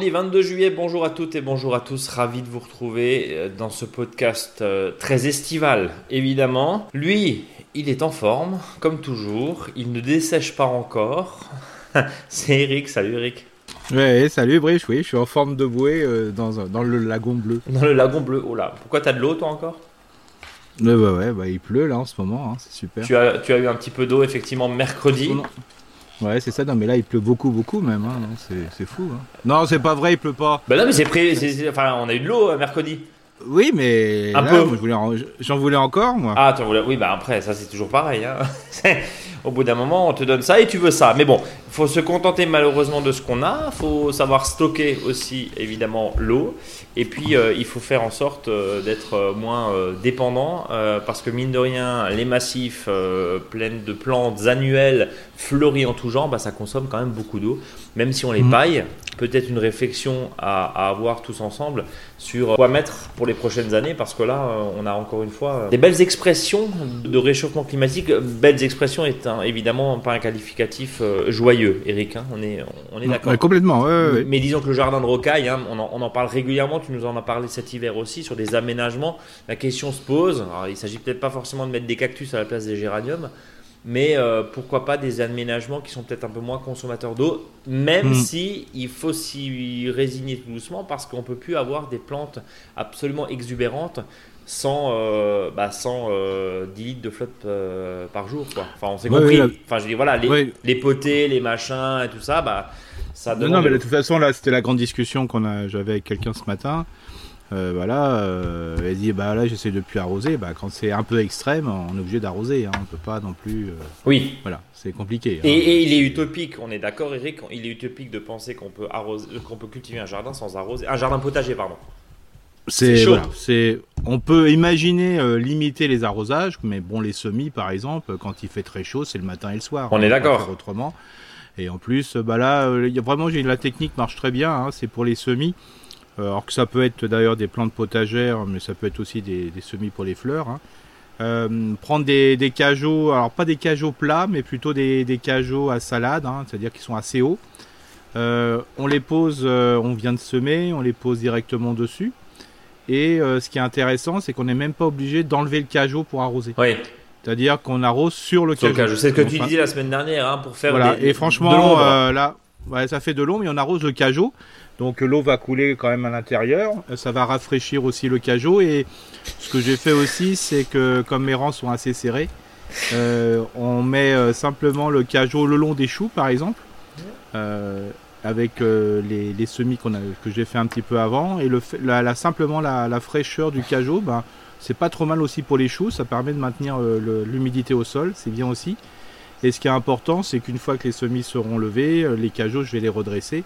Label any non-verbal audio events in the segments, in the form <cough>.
vendredi 22 juillet, bonjour à toutes et bonjour à tous, ravi de vous retrouver euh, dans ce podcast euh, très estival évidemment. Lui, il est en forme, comme toujours, il ne dessèche pas encore. <laughs> C'est Eric, salut Eric. Ouais, salut Brice, oui, je suis en forme de bouée euh, dans, dans le lagon bleu. Dans le lagon bleu, oh là, pourquoi t'as de l'eau toi encore? Ouais, bah ouais, bah, il pleut là en ce moment, hein, c'est super. tu as, tu as eu un petit peu d'eau effectivement mercredi. Ouais, c'est ça, non mais là il pleut beaucoup, beaucoup même, hein, c'est- c'est fou. hein. Non, c'est pas vrai, il pleut pas. Bah non mais c'est pré... Enfin on a eu de l'eau euh, mercredi. Oui, mais Un là, peu. moi, je voulais en- j'en voulais encore, moi. Ah, tu voulais- oui, bah après, ça c'est toujours pareil. hein. <laughs> Au bout d'un moment, on te donne ça et tu veux ça. Mais bon, faut se contenter malheureusement de ce qu'on a. Faut savoir stocker aussi, évidemment, l'eau. Et puis, euh, il faut faire en sorte euh, d'être euh, moins dépendant. parce que, mine de rien, les massifs pleins de plantes annuelles fleuries en tout genre, bah, ça consomme quand même beaucoup d'eau. Même si on les Mhm. paille, peut-être une réflexion à, à avoir tous ensemble sur quoi mettre pour les prochaines années, parce que là, euh, on a encore une fois euh, des belles expressions de réchauffement climatique. Belles expressions est un- évidemment pas un qualificatif euh, joyeux, Eric, hein, on est, on est Ouais, d'accord. complètement, ouais, ouais, ouais. Mais disons que le jardin de rocaille, hein, on, en, on en parle régulièrement, tu nous en as parlé cet hiver aussi, sur des aménagements. La question se pose, alors il s'agit peut-être pas forcément de mettre des cactus à la place des géraniums, mais euh, pourquoi pas des aménagements qui sont peut-être un peu moins consommateurs d'eau, même Mm. si il faut s'y résigner tout doucement, parce qu'on peut plus avoir des plantes absolument exubérantes sans, euh, bah, sans euh, 10 litres de flotte euh, par jour. Quoi. Enfin, on s'est Ouais, compris. Enfin, je dis, voilà, les, Ouais. les potées, les machins et tout ça, bah, ça Non, demande non, mais de de toute façon, là, c'était la grande discussion qu'on a, j'avais avec quelqu'un ce matin. Euh, voilà, euh, elle dit, bah là, j'essaie de plus arroser. Bah, quand c'est un peu extrême, on est obligé d'arroser. Hein, on peut pas non plus. euh, Oui. voilà, c'est compliqué. hein. Et, il est utopique, on est d'accord Eric, il est utopique de penser qu'on peut, arroser, qu'on peut cultiver un jardin sans arroser. Un jardin potager, pardon. c'est voilà, c'est on peut imaginer limiter les arrosages, mais bon les semis par exemple, quand il fait très chaud, c'est le matin et le soir. On est peut pas d'accord. autrement. Et en plus, bah là, vraiment j'ai la technique marche très bien. hein, c'est pour les semis. Euh, alors que ça peut être d'ailleurs des plantes potagères, mais ça peut être aussi des, des semis pour les fleurs. hein. Euh, prendre des, des cajots, alors pas des cajots plats, mais plutôt des, des cajots à salade, hein, c'est-à-dire qui sont assez hauts. Euh, on les pose, euh, on vient de semer, on les pose directement dessus. Et euh, ce qui est intéressant, c'est qu'on n'est même pas obligé d'enlever le cajot pour arroser. Oui, C'est-à-dire qu'on arrose sur le cajot. je sais ce que tu disais la semaine dernière hein, pour faire Voilà. des- Et franchement, l'ombre. euh, là, ouais, ça fait de l'eau, mais on arrose le cajot. Donc l'eau va couler quand même à l'intérieur. Euh, Ça va rafraîchir aussi le cajot. Et ce que j'ai fait aussi, c'est que comme mes rangs sont assez serrés, euh, on met euh, simplement le cajot le long des choux, par exemple, avec les, semis que j'ai fait un petit peu avant. Et la, simplement la, fraîcheur du cajot, ben, c'est pas trop mal aussi pour les choux. Ça permet de maintenir l'humidité au sol. C'est bien aussi. Et ce qui est important, c'est qu'une fois que les semis seront levés, les cajots, je vais les redresser.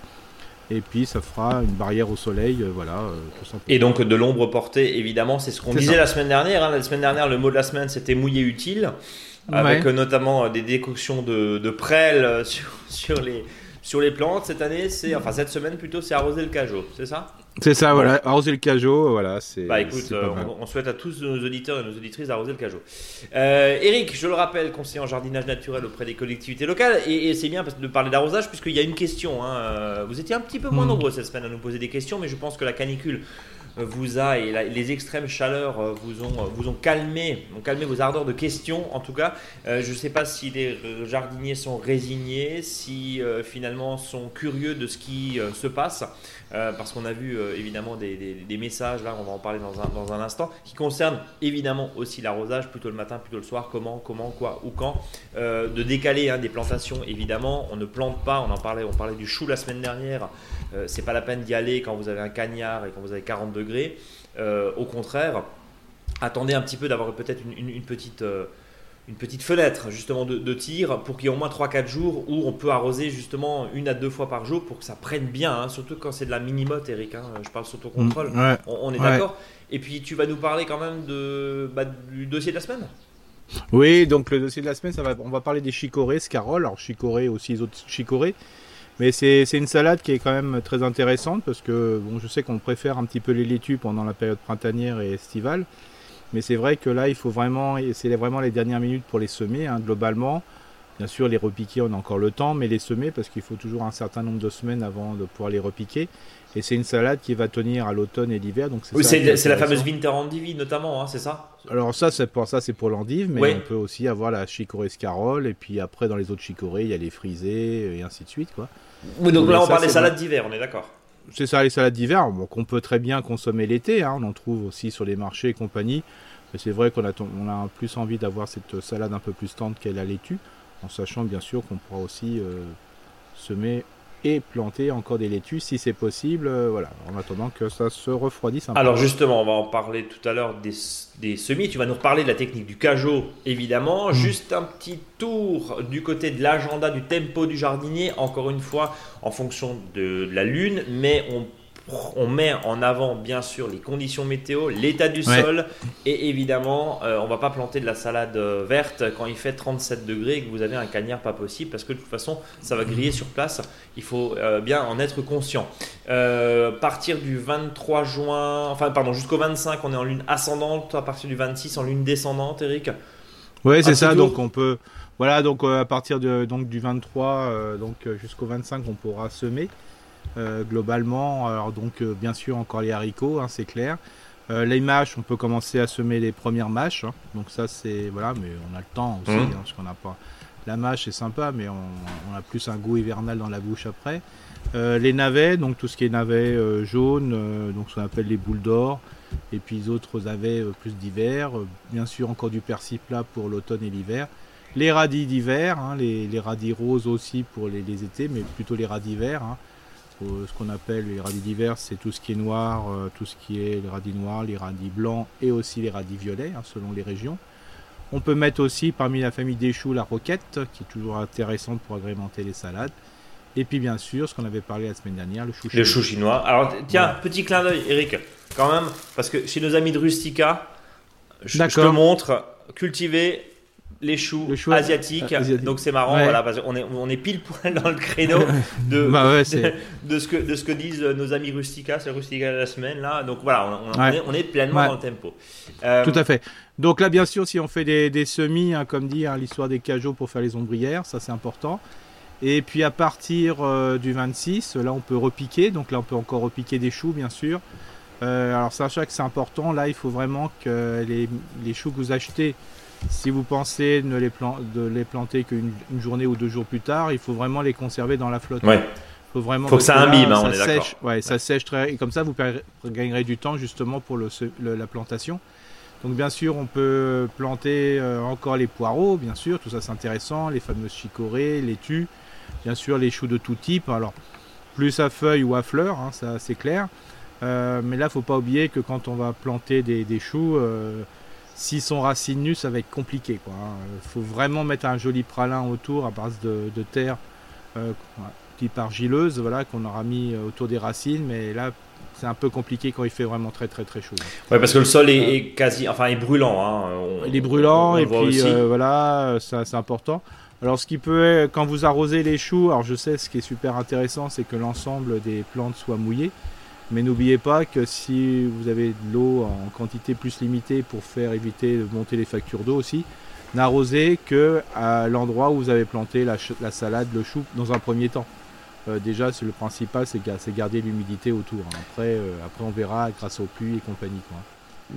Et puis ça fera une barrière au soleil, euh, voilà, euh, tout simplement. Et donc de l'ombre portée, évidemment, c'est ce qu'on disait ça. la semaine dernière. hein. La semaine dernière, le mot de la semaine, c'était mouillé utile, avec euh, notamment des décoctions de, de prêles sur, sur, les, sur les plantes. Cette année, c'est enfin cette semaine plutôt, c'est arroser le cajot, c'est ça? C'est ça, voilà, arroser le cajot, voilà, c'est. Bah écoute, euh, on, on souhaite à tous nos auditeurs et nos auditrices d'arroser le cajot. Euh, Eric, je le rappelle, conseiller en jardinage naturel auprès des collectivités locales, et, et c'est bien de parler d'arrosage, puisqu'il y a une question. hein, euh, vous étiez un petit peu moins Hmm. nombreux cette semaine à nous poser des questions, mais je pense que la canicule vous a et les extrêmes chaleurs euh, vous ont, euh, vous ont calmé, ont calmé vos ardeurs de questions. En tout cas, Euh, je ne sais pas si les jardiniers sont résignés, si finalement sont curieux de ce qui se passe. Euh, parce qu'on a vu euh, évidemment des, messages, là on va en parler dans un, instant, qui concernent évidemment aussi l'arrosage, plutôt le matin, plutôt le soir, comment, comment, quoi ou quand. Euh, de décaler hein, des plantations évidemment, on ne plante pas, on en parlait, on parlait du chou la semaine dernière, c'est pas la peine d'y aller quand vous avez un cagnard et quand vous avez 40 degrés. Au contraire, attendez un petit peu d'avoir peut-être une petite... une petite fenêtre justement de, de tir pour qu'il y ait au moins 3-4 jours où on peut arroser justement une à deux fois par jour pour que ça prenne bien, hein, surtout quand c'est de la mini-motte, Eric. hein, je parle sous ton contrôle. Mm, ouais. On, on est Ouais. d'accord Et puis tu vas nous parler quand même de, bah, du dossier de la semaine Oui, donc le dossier de la semaine, ça va, on va parler des chicorées, scaroles, alors chicorées aussi les autres chicorées. Mais c'est c'est une salade qui est quand même très intéressante parce que bon, je sais qu'on préfère un petit peu les laitues pendant la période printanière et estivale. Mais c'est vrai que là, il faut vraiment, c'est vraiment les dernières minutes pour les semer, hein, globalement. Bien sûr, les repiquer, on a encore le temps, mais les semer, parce qu'il faut toujours un certain nombre de semaines avant de pouvoir les repiquer. Et c'est une salade qui va tenir à l'automne et l'hiver. Donc oui, c'est la fameuse Winter Endive notamment, hein, c'est ça? Alors ça, c'est pour ça, c'est pour l'endive, mais on peut aussi avoir la chicorée scarole, et puis après dans les autres chicorées, il y a les frisés et ainsi de suite, quoi. Oui, donc là, on parle des salades d'hiver, on est d'accord C'est ça, les salades d'hiver, qu'on peut très bien consommer l'été. Hein, on en trouve aussi sur les marchés et compagnie. Mais c'est vrai qu'on a, on a plus envie d'avoir cette salade un peu plus tendre qu'elle a laitue en sachant bien sûr qu'on pourra aussi euh, semer et planter encore des laitues si c'est possible, euh, voilà, en attendant que ça se refroidisse un peu. Alors justement, on va en parler tout à l'heure des, semis, tu vas nous reparler de la technique du cajot évidemment, mm. juste un petit tour du côté de l'agenda, du tempo du jardinier, encore une fois en fonction de la lune, mais on on met en avant bien sûr les conditions météo, l'état du sol et évidemment on euh, on va pas planter de la salade euh, verte quand il fait 37 degrés et que vous avez un cagnard pas possible parce que de toute façon ça va griller sur place. Il faut euh, bien en être conscient. partir du 23 juin, enfin pardon jusqu'au 25 on est en lune ascendante, à partir du 26 en lune descendante, Eric? Oui c'est ça. Donc on peut voilà donc à partir de, donc du 23 donc jusqu'au 25 on pourra semer. Euh, globalement. Alors donc euh, bien sûr encore les haricots, hein, c'est clair. Euh, les mâches, on peut commencer à semer les premières mâches. Hein. donc ça c'est voilà, mais on a le temps aussi, mmh. hein, parce qu'on n'a pas. La mâche c'est sympa, mais on, a plus un goût hivernal dans la bouche après. les navets, donc tout ce qui est navets jaunes, donc ce qu'on appelle les boules d'or, et puis les autres navets plus d'hiver. bien sûr encore du persil plat pour l'automne et l'hiver. Les radis d'hiver, les, radis roses aussi pour les, les étés, mais plutôt les radis verts ce qu'on appelle les radis divers, c'est tout ce qui est noir, euh, tout ce qui est les radis noirs, les radis blancs et aussi les radis violets, hein, selon les régions. On peut mettre aussi parmi la famille des choux la roquette, qui est toujours intéressante pour agrémenter les salades. Et puis bien sûr, ce qu'on avait parlé la semaine dernière, le chou chinois. Le chou chinois. Alors tiens, petit clin d'œil, Eric, quand même, parce que chez nos amis de Rustica, je, je te montre cultiver les choux, asiatiques. Donc c'est marrant, voilà, parce qu'on est, on est pile poil dans le créneau de, bah de, ce que, de ce que disent nos amis Rustica, c'est Rustica de la semaine là. Donc voilà, on, est, pleinement dans le tempo. Euh, Tout à fait. Donc là, bien sûr, si on fait des, semis, hein, comme dit, hein, l'histoire des cajots pour faire les ombrières, ça c'est important. Et puis à partir euh, du 26, là on peut repiquer, donc là on peut encore repiquer des choux, bien sûr. Euh, alors sachez que c'est important, là il faut vraiment que les, les choux que vous achetez si vous pensez ne les de les planter qu'une journée ou deux jours plus tard, il faut vraiment les conserver dans la flotte. Ouais. Faut vraiment faut que ça imbibe, hein, on est sèche, ouais, ça sèche très et comme ça vous gagnerez du temps justement pour le, la plantation. Donc bien sûr, on peut planter euh, encore les poireaux, bien sûr, tout ça c'est intéressant, les fameuses chicorées, les tues, bien sûr les choux de tout type. Alors plus à feuilles ou à fleurs, hein, ça c'est clair. Euh, mais là, faut pas oublier que quand on va planter des, choux, euh, S'ils sont racines nues, ça va être compliqué. Il hein. faut vraiment mettre un joli pralin autour à base de, terre euh, type argileuse, voilà, qu'on aura mis euh, autour des racines. Mais là, c'est un peu compliqué quand il fait vraiment très très très chaud. Ouais, parce que le sol est, euh, quasi, enfin, est brûlant. Hein. il est brûlant et puis voilà, c'est important. Alors, ce qui peut, quand vous arrosez les choux, alors je sais, ce qui est super intéressant, c'est que l'ensemble des plantes soit mouillé. Mais n'oubliez pas que si vous avez de l'eau en quantité plus limitée pour faire éviter de monter les factures d'eau aussi, n'arrosez que à l'endroit où vous avez planté la, salade, le chou dans un premier temps. Euh, déjà, c'est le principal, c'est garder l'humidité autour. Hein. Après, euh, après, on verra grâce au puits et compagnie. Quoi.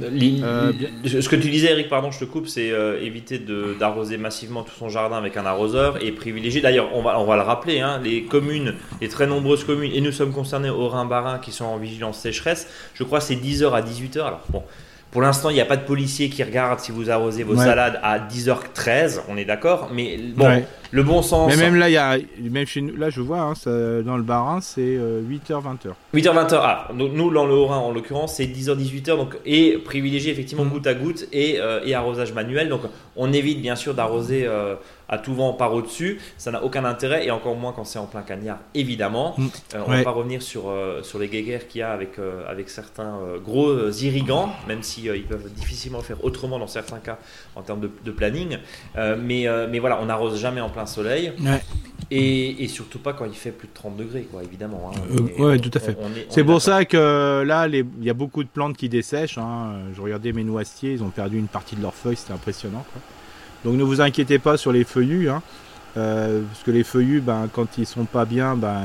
Euh, ce que tu disais, Eric, pardon, je te coupe, c'est euh, éviter d'arroser massivement tout son jardin avec un arroseur et privilégier. D'ailleurs, on va, on va le rappeler, hein, les communes, les très nombreuses communes, et nous sommes concernés au Rhin-Barin qui sont en vigilance sécheresse. Je crois c'est 10h à 18h. Alors, bon, pour l'instant, il n'y a pas de policier qui regarde si vous arrosez vos salades à 10h13, on est d'accord. Mais bon, le bon sens. Mais même là, y a, même chez nous, là, je vois, hein, dans le Barin, c'est 8h, 20h. 8h, 20h. Ah, nous, dans le Haut-Rhin, en l'occurrence, c'est 10h, 18h. Donc, et privilégier effectivement mm. goutte à goutte et, euh, et, arrosage manuel. Donc, on évite bien sûr d'arroser. Euh, à tout vent par au-dessus, ça n'a aucun intérêt et encore moins quand c'est en plein cagnard, évidemment. Mm. Euh, on ne va pas revenir sur, euh, sur les guéguerres qu'il y a avec, euh, avec certains gros irrigants, même s'ils ils peuvent difficilement faire autrement dans certains cas en termes de, planning. mais, mais voilà, on n'arrose jamais en plein soleil. Et, et, surtout pas quand il fait plus de 30 degrés, quoi, évidemment. Hein. oui, tout à fait. C'est pour ça que là, il y a beaucoup de plantes qui dessèchent. Hein. Je regardais mes noisetiers, ils ont perdu une partie de leurs feuilles, c'était impressionnant. Quoi. Donc ne vous inquiétez pas sur les feuillus. Hein. parce que les feuillus, ben, quand ils sont pas bien, ben,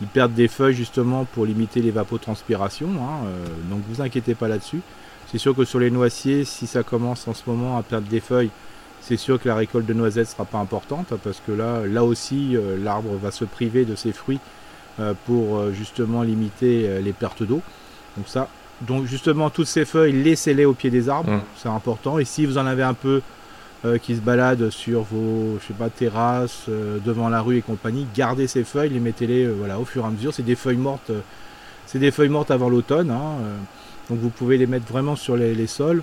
ils, perdent des feuilles justement pour limiter l'évapotranspiration. Hein, donc vous inquiétez pas là-dessus. C'est sûr que sur les noisiers, si ça commence en ce moment à perdre des feuilles, c'est sûr que la récolte de noisettes sera pas importante hein, parce que là, là aussi, l'arbre va se priver de ses fruits pour justement limiter les pertes d'eau. Donc ça, donc justement, toutes ces feuilles, laissez-les au pied des arbres, mmh. c'est important. Et si vous en avez un peu euh, qui se baladent sur vos, je sais pas, terrasses, euh, devant la rue et compagnie, gardez ces feuilles, les mettez-les euh, voilà, au fur et à mesure. C'est des feuilles mortes, c'est des feuilles mortes avant l'automne. Hein, donc vous pouvez les mettre vraiment sur les, sols.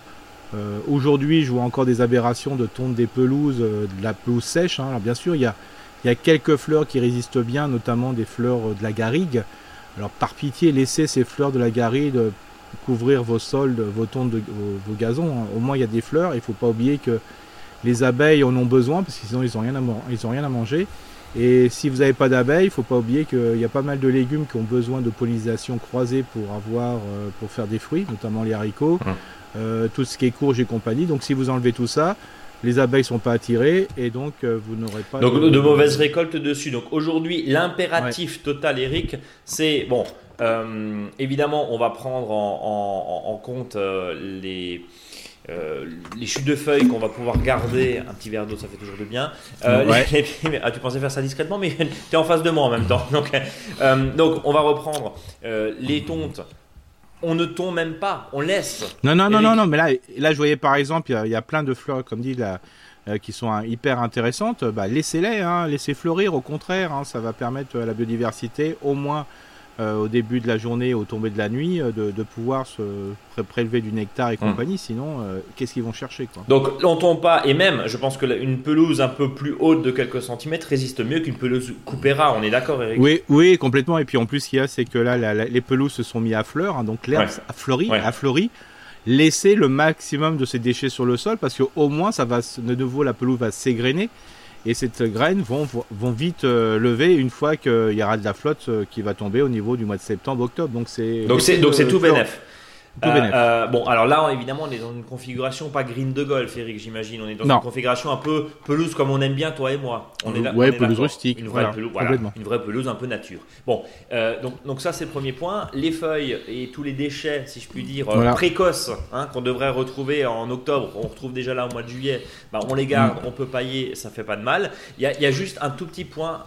Aujourd'hui, je vois encore des aberrations de tonte des pelouses, de la pelouse sèche. Hein. Alors bien sûr, il y a, y a quelques fleurs qui résistent bien, notamment des fleurs de la garrigue. Alors par pitié, laissez ces fleurs de la garrigue couvrir vos sols, vos tontes, de, vos, gazons. Hein. Au moins il y a des fleurs. Il ne faut pas oublier que les abeilles en ont besoin parce que sinon ils n'ont rien, à, manger. Et si vous n'avez pas d'abeilles, il ne faut pas oublier qu'il y a pas mal de légumes qui ont besoin de pollinisation croisée pour avoir, euh, pour faire des fruits, notamment les haricots, hum. Euh, tout ce qui est courge et compagnie. Donc si vous enlevez tout ça, les abeilles sont pas attirées et donc euh, vous n'aurez pas donc de, mauvaises récoltes dessus. Donc aujourd'hui, l'impératif total, Eric, c'est bon. Euh, évidemment, on va prendre en, compte euh, les, les chutes de feuilles qu'on va pouvoir garder. Un petit verre d'eau, ça fait toujours de bien. <laughs> ah, tu pensais faire ça discrètement, mais <laughs> tu es en face de moi en même temps. Donc, donc on va reprendre les tontes on ne tombe même pas, on laisse. Non, non, non, non, non, mais là, là, je voyais par exemple, il y, a plein de fleurs, comme dit, là, euh, qui sont hein, hyper intéressantes. Bah, laissez-les, hein, laissez fleurir, au contraire, hein, ça va permettre à la biodiversité, au moins euh, au début de la journée, au tomber de la nuit, euh, de, pouvoir se prélever du nectar et hmm. compagnie. Sinon, euh, qu'est-ce qu'ils vont chercher quoi? Donc, on tombe pas. Et même, je pense que une pelouse un peu plus haute de quelques centimètres résiste mieux qu'une pelouse coupéra. On est d'accord, Eric? Oui, oui, complètement. Et puis en plus, ce qu'il y a, c'est que là, les pelouses se sont mis à fleur, hein, donc l'herbe a fleuri, a fleuri laisser le maximum de ces déchets sur le sol parce qu'au moins ça va de nouveau la pelouse va s'égrener et cette graine vont, vont vite euh, lever une fois qu'il y aura de la flotte euh, qui va tomber au niveau du mois de septembre, octobre. Donc c'est donc c'est donc c'est tout bénéf. Euh, euh, bon, alors là, évidemment, on est dans une configuration pas green de golf, Eric, j'imagine. On est dans une configuration un peu pelouse comme on aime bien, toi et moi. On est là, ouais, pelouse rustique. Une vraie, pelouse, une vraie pelouse un peu nature. Bon, euh, donc, donc ça, c'est le premier point. Les feuilles et tous les déchets, si je puis dire, précoces, hein, qu'on devrait retrouver en octobre, on retrouve déjà là au mois de juillet, bah, on les garde, mm. on peut pailler, ça fait pas de mal. Il y a, y a, juste un tout petit point.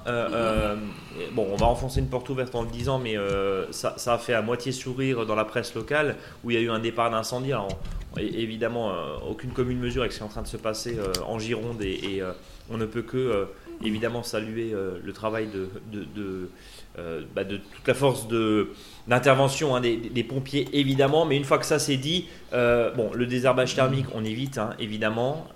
bon, on va enfoncer une porte ouverte en le disant, mais ça, ça a fait à moitié sourire dans la presse locale où il y a eu un départ d'incendie. évidemment, euh, aucune commune mesure avec ce qui est en train de se passer euh, en Gironde et, euh, on ne peut que évidemment saluer le travail de, de, bah, toute la force d'intervention hein, des, pompiers évidemment. Mais une fois que ça c'est dit bon le désherbage thermique on évite hein, évidemment.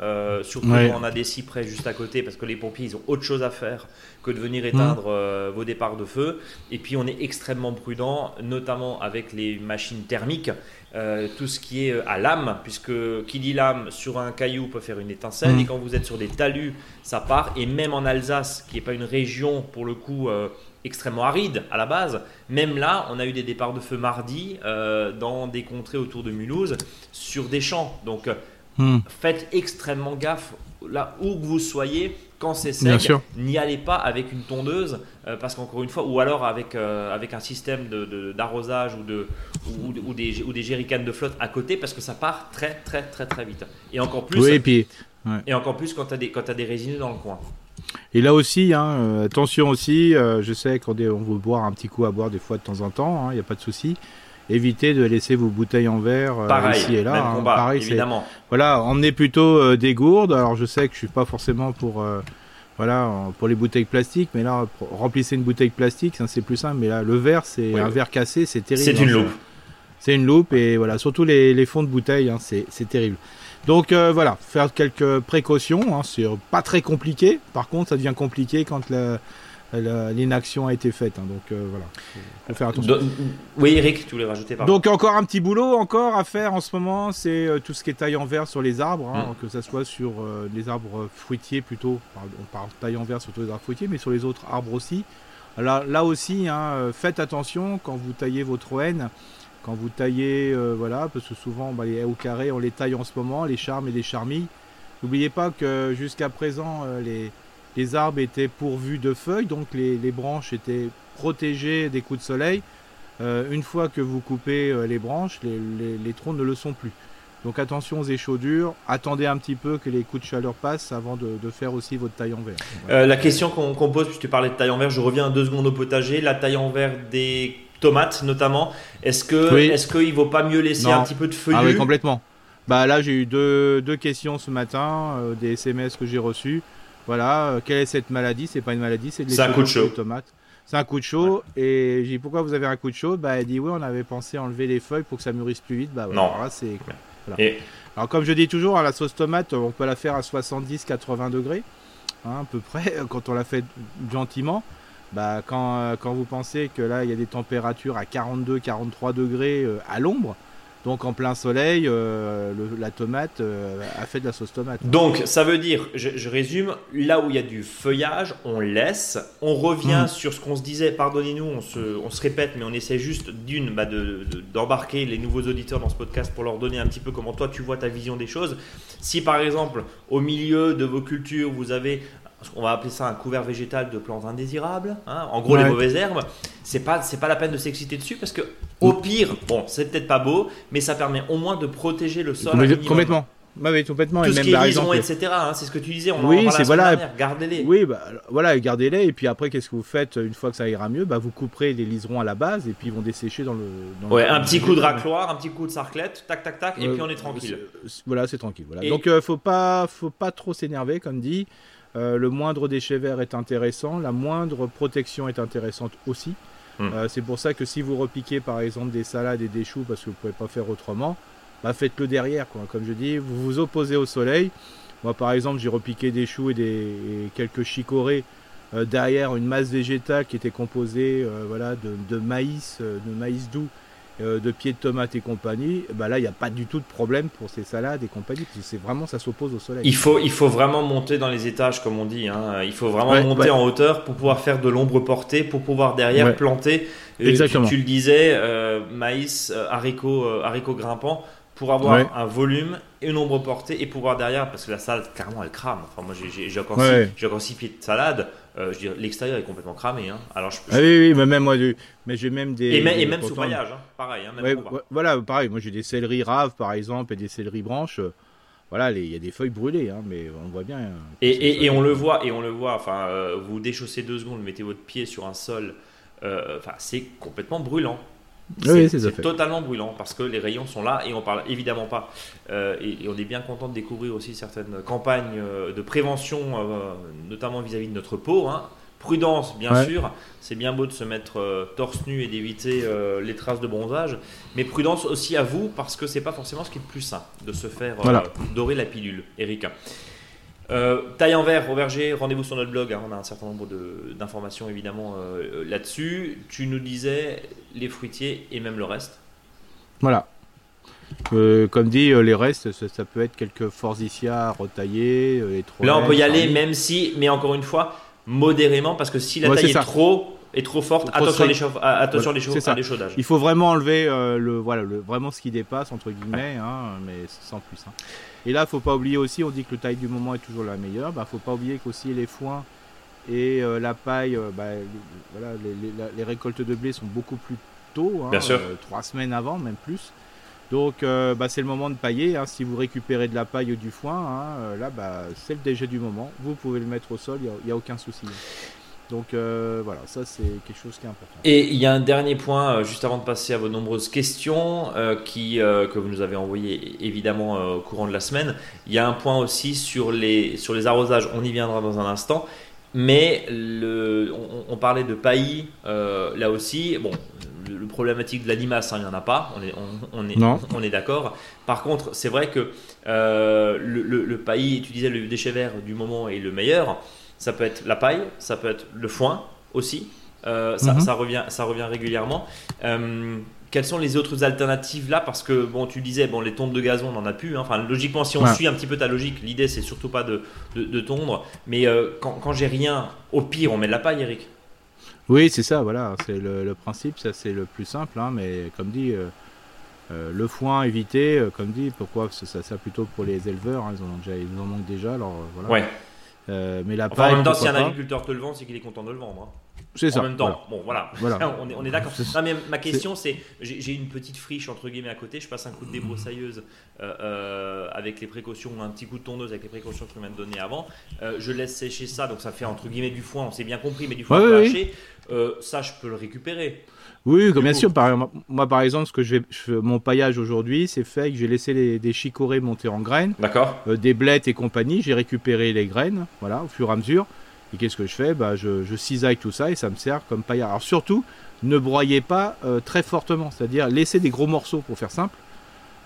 Surtout quand on a des cyprès juste à côté parce que les pompiers ils ont autre chose à faire que de venir éteindre mmh. vos départs de feu. Et puis on est extrêmement prudent notamment avec les machines thermiques euh, tout ce qui est euh, à lame, puisque qui dit lame sur un caillou peut faire une étincelle, mm. et quand vous êtes sur des talus, ça part, et même en Alsace, qui n'est pas une région pour le coup euh, extrêmement aride à la base, même là, on a eu des départs de feu mardi dans des contrées autour de Mulhouse sur des champs. Donc mm. faites extrêmement gaffe là où que vous soyez quand c'est sec, n'y allez pas avec une tondeuse, euh, parce qu'encore une fois, ou alors avec, euh, avec un système d'arrosage de, ou, de, ou, ou, des, ou des jerrycans de flotte à côté, parce que ça part très très très très vite. Et encore plus, et, puis, et encore plus quand tu as, des, as des résineux dans le coin. Et là aussi, hein, euh, attention aussi, je sais qu'on on veut boire un petit coup à boire des fois de temps en temps, il hein, n'y a pas de souci évitez de laisser vos bouteilles en verre euh, ici et là. Hein. Pareil, évidemment. Voilà, emmenez plutôt euh, des gourdes. Alors je sais que je suis pas forcément pour euh, voilà pour les bouteilles plastiques, mais là remplissez une bouteille plastique, c'est plus simple. Mais là le verre, c'est un verre cassé, c'est terrible. C'est une loupe. C'est une loupe et voilà, surtout les, les fonds de bouteille, hein, c'est terrible. Donc voilà, faire quelques précautions, hein, c'est pas très compliqué. Par contre, ça devient compliqué quand la, l'inaction a été faite. Hein, donc euh, voilà, faut faire attention. oui, Eric, tu voulais rajouter Donc encore un petit boulot encore à faire en ce moment, c'est euh, tout ce qui est taille en verre sur les arbres, hein, mm. que ça soit sur euh, les arbres fruitiers plutôt. On parle taille en verre sur tous les arbres fruitiers, mais sur les autres arbres aussi. Là, là aussi, hein, faites attention quand vous taillez votre ON. Quand vous taillez, voilà, parce que souvent bah, les haies au carré, on les taille en ce moment, les charmes et les charmilles. N'oubliez pas que jusqu'à présent, les, les arbres étaient pourvus de feuilles, donc les, les branches étaient protégées des coups de soleil. Euh, une fois que vous coupez euh, les branches, les, les- les troncs ne le sont plus. Donc attention aux échaudures, attendez un petit peu que les coups de chaleur passent avant de, de faire aussi votre taille en verre. Voilà. Euh, la question qu'on qu'on pose, puisque tu parlais de taille en verre, je reviens deux secondes au potager. La taille en verre des tomates, notamment. Est-ce que Oui. est-ce qu'il vaut pas mieux laisser Non. un petit peu de feuillu Ah oui, complètement. Bah là, j'ai eu deux, deux questions ce matin, des SMS que j'ai reçus. Voilà, euh, quelle est cette maladie? C'est pas une maladie, c'est de C'est un coup de chaud. tomates. C'est un coup de chaud. Et j'ai dit pourquoi vous avez un coup de chaud? Bah elle dit oui, on avait pensé enlever les feuilles pour que ça mûrisse plus vite. Bah voilà, Non. alors là, c'est. Et Alors comme je dis toujours, hein, la sauce tomate, on peut la faire à 70-80 degrés, hein, à peu près, <laughs> quand on la fait gentiment. Bah, quand, euh, quand vous pensez que là, il y a des températures à 42-43 degrés euh, à l'ombre, donc en plein soleil, euh, le- la tomate euh, a fait de la sauce tomate. Donc, ça veut dire, je, je résume, là où il y a du feuillage, on laisse. On revient Mhm. sur ce qu'on se disait, pardonnez-nous, on se, on se répète, mais on essaie juste d'une, bah, de- de- d'embarquer les nouveaux auditeurs dans ce podcast pour leur donner un petit peu comment toi tu vois ta vision des choses. Si par exemple, au milieu de vos cultures, vous avez, on va appeler ça un couvert végétal de plantes indésirables, hein, en gros les mauvaises herbes, c'est pas, c'est pas la peine de s'exciter dessus parce que, au pire, bon, c'est peut-être pas beau, mais ça permet au moins de protéger le sol. complètement. Bah oui, complètement. Tout et ce même qui est par etc. hein, c'est ce que tu disais. On Oui, c'est voilà. Gardez-les. Oui, bah, voilà, gardez-les. Et puis après, qu'est-ce que vous faites une fois que ça ira mieux? Bah, Vous couperez les liserons à la base et puis ils vont dessécher dans le. dans le- un petit coup de racloir, un petit coup de sarclette, tac, tac, tac, et Euh, puis on est tranquille. Voilà, c'est tranquille. Voilà. Et- Donc, euh, faut pas, faut pas trop s'énerver, comme dit. Euh, le moindre déchet vert est intéressant, la moindre protection est intéressante aussi. Hmm. Euh, c'est pour ça que si vous repiquez par exemple des salades et des choux parce que vous pouvez pas faire autrement, bah faites-le derrière. Quoi. Comme je dis, vous vous opposez au soleil. Moi par exemple, j'ai repiqué des choux et, des, et quelques chicorées euh, derrière une masse végétale qui était composée voilà, de, de maïs, de maïs doux euh, de pieds de tomates et compagnie, bah là il n'y a pas du tout de problème pour ces salades et compagnie, parce que c'est vraiment ça s'oppose au soleil. Il faut, il faut vraiment monter dans les étages, comme on dit. hein. Il faut vraiment Ouais, monter ouais. en hauteur pour pouvoir faire de l'ombre portée, pour pouvoir derrière Ouais. planter. Euh, tu- Exactement. Tu, le disais, euh, maïs, euh, haricots, haricots grimpants, pour avoir Ouais. un volume, une ombre portée et pouvoir derrière, parce que la salade, carrément, elle crame. Enfin, moi, j'ai- encore, Ouais. six- j'ai encore six pieds de salade. Euh, je l'extérieur est complètement cramé. hein. Alors, je, Ah oui, oui, mais même moi, mais j'ai même des. et, même- et des- même sous paillage, hein. pareil. hein, même Ouais, combat. ouais, voilà, pareil, moi j'ai des céleris raves par exemple et des céleris branches. Voilà, il y a des feuilles brûlées, hein, mais on voit bien. euh, Et, et on le voit, et on le voit. Enfin, euh, vous déchaussez deux secondes, mettez votre pied sur un sol. euh, Enfin, c'est complètement brûlant. Oui, c'est totalement brûlant parce que les rayons sont là et on parle évidemment pas. euh, et, et on est bien content de découvrir aussi certaines campagnes euh, de prévention, euh, notamment vis-à-vis de notre peau. hein. Prudence, bien Ouais. sûr. C'est bien beau de se mettre euh, torse nu et d'éviter les traces de bronzage, mais prudence aussi à vous parce que c'est pas forcément ce qui est le plus sain de se faire Voilà. dorer la pilule. Eric. Euh, taille en verre, au verger, rendez-vous sur notre blog, hein, on a un certain nombre d'informations évidemment euh, là-dessus. Tu nous disais les fruitiers et même le reste. Voilà. Euh, comme dit, les restes, ça, ça peut être quelques forsythia retaillés, les Là, on peut y aller, même si, mais encore une fois, modérément, parce que si la taille est trop, est trop forte, attention à Voilà, l'échaudage. Il faut vraiment enlever euh, le, voilà, le, vraiment ce qui dépasse, entre guillemets, hein, mais sans plus. hein. Et là, faut pas oublier aussi, on dit que le taille du moment est toujours la meilleure. Bah, faut pas oublier qu'aussi les foins et euh, la paille, euh, bah, les, voilà, les, les- la- les récoltes de blé sont beaucoup plus tôt, hein, Bien sûr. trois semaines avant, même plus. Donc, bah, c'est le moment de pailler. Si vous récupérez de la paille ou du foin, là, bah, c'est le déjet du moment. Vous pouvez le mettre au sol, il n'y a, aucun souci. Donc, euh, voilà, ça, c'est quelque chose qui est important. Et il y a un dernier point, euh, juste avant de passer à vos nombreuses questions, euh, qui, euh, que vous nous avez envoyées évidemment euh, au courant de la semaine. Il y a un point aussi sur les, sur les arrosages, on y viendra dans un instant. Mais le, on, on parlait de paillis, euh, là aussi, bon, le, le problématique de la limace, hein, il n'y en a pas, on est, on, on est, Non. on est d'accord. Par contre, c'est vrai que euh, le, le, le paillis, tu disais le déchet vert du moment est le meilleur. Ça peut être la paille, ça peut être le foin aussi. Euh, ça, Mhm. ça revient, ça revient régulièrement. Euh, quelles sont les autres alternatives là? Parce que bon, tu disais, bon, les tondes de gazon, on n'en a plus. hein. Enfin, logiquement, si on Ouais. suit un petit peu ta logique, l'idée c'est surtout pas de, de, de tondre. Mais euh, quand, quand j'ai rien, au pire, on met de la paille, Eric. Oui, c'est ça, voilà, c'est le, le principe, ça c'est le plus simple, hein, mais comme dit, le foin euh, comme dit, pourquoi Parce que ça, ça plutôt pour les éleveurs, hein, ils, en ont déjà, ils en manquent déjà, alors voilà. Ouais. Mais la Enfin, paille, en même temps, si un agriculteur te le vend, c'est qu'il est content de le vendre. hein. c'est ça. en même temps, voilà. bon voilà, Voilà. <laughs> on est, on est d'accord. <laughs> Ma question c'est, j'ai une petite friche entre guillemets à côté, je passe un coup de débroussailleuse euh, euh, avec les précautions, un petit coup de tondeuse avec les précautions que tu m'as donné avant. Euh, je laisse sécher ça, donc ça fait entre guillemets du foin, on s'est bien compris, mais du foin Ouais. Euh, ça, je peux le récupérer. Oui, bien coup- sûr. Par, moi, par exemple, ce que je vais, je mon paillage aujourd'hui, c'est fait que j'ai laissé les- des chicorées monter en graines, D'accord. euh, des blettes et compagnie. J'ai récupéré les graines, voilà, au fur et à mesure. Et qu'est-ce que je fais? Bah, je, je cisaille tout ça et ça me sert comme paillage. Alors surtout, ne broyez pas euh, très fortement, c'est-à-dire laissez des gros morceaux pour faire simple.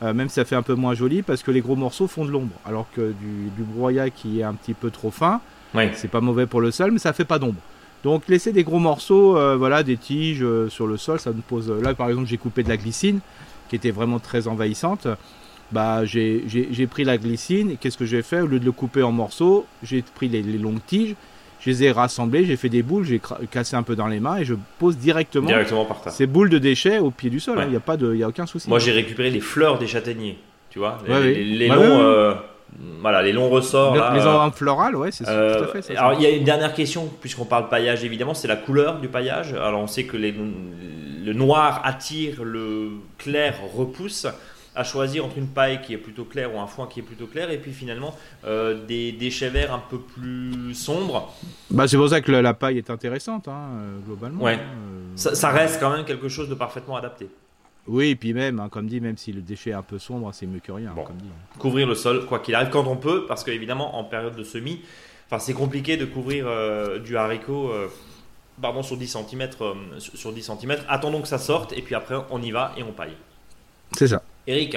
Euh, même si ça fait un peu moins joli parce que les gros morceaux font de l'ombre. Alors que du, du broyat qui est un petit peu trop fin, Oui. c'est pas mauvais pour le sol, mais ça fait pas d'ombre. Donc laisser des gros morceaux, euh, voilà, des tiges euh, sur le sol, ça me pose. Là, par exemple, j'ai coupé de la glycine, qui était vraiment très envahissante. Bah, j'ai pris la glycine et qu'est-ce que j'ai fait? Au lieu de le couper en morceaux, j'ai pris les, les longues tiges, je les ai rassemblées, j'ai fait des boules, j'ai cassé un peu dans les mains et je pose directement Directement par terre. ces boules de déchets au pied du sol. Ouais. Il n'y a pas de, y a aucun souci. Moi, j'ai récupéré les fleurs des châtaigniers, tu vois, les, Ouais, les- oui. les Ouais, longs, ouais, ouais. euh, voilà, les longs ressorts. Le- là, les euh, ornements florales, ouais, c'est Euh, tout à fait ça. alors il y a une dernière question, puisqu'on parle paillage évidemment, c'est la couleur du paillage. Alors on sait que les- le noir attire, le clair repousse. À choisir entre une paille qui est plutôt claire ou un foin qui est plutôt clair, et puis finalement euh, des déchets verts un peu plus sombres. Bah, c'est pour ça que la, la paille est intéressante, hein, euh, globalement. Ouais. hein, euh. Ça, ça reste quand même quelque chose de parfaitement adapté. Oui, et puis même, hein, comme dit, même si le déchet est un peu sombre, c'est mieux que rien, Bon. comme dit. Couvrir le sol, quoi qu'il arrive, quand on peut, parce qu'évidemment en période de semis, enfin c'est compliqué de couvrir euh, du haricot. euh, Pardon, sur 10 cm, sur 10 cm. Attendons que ça sorte et puis après on y va et on paille. C'est ça. Eric,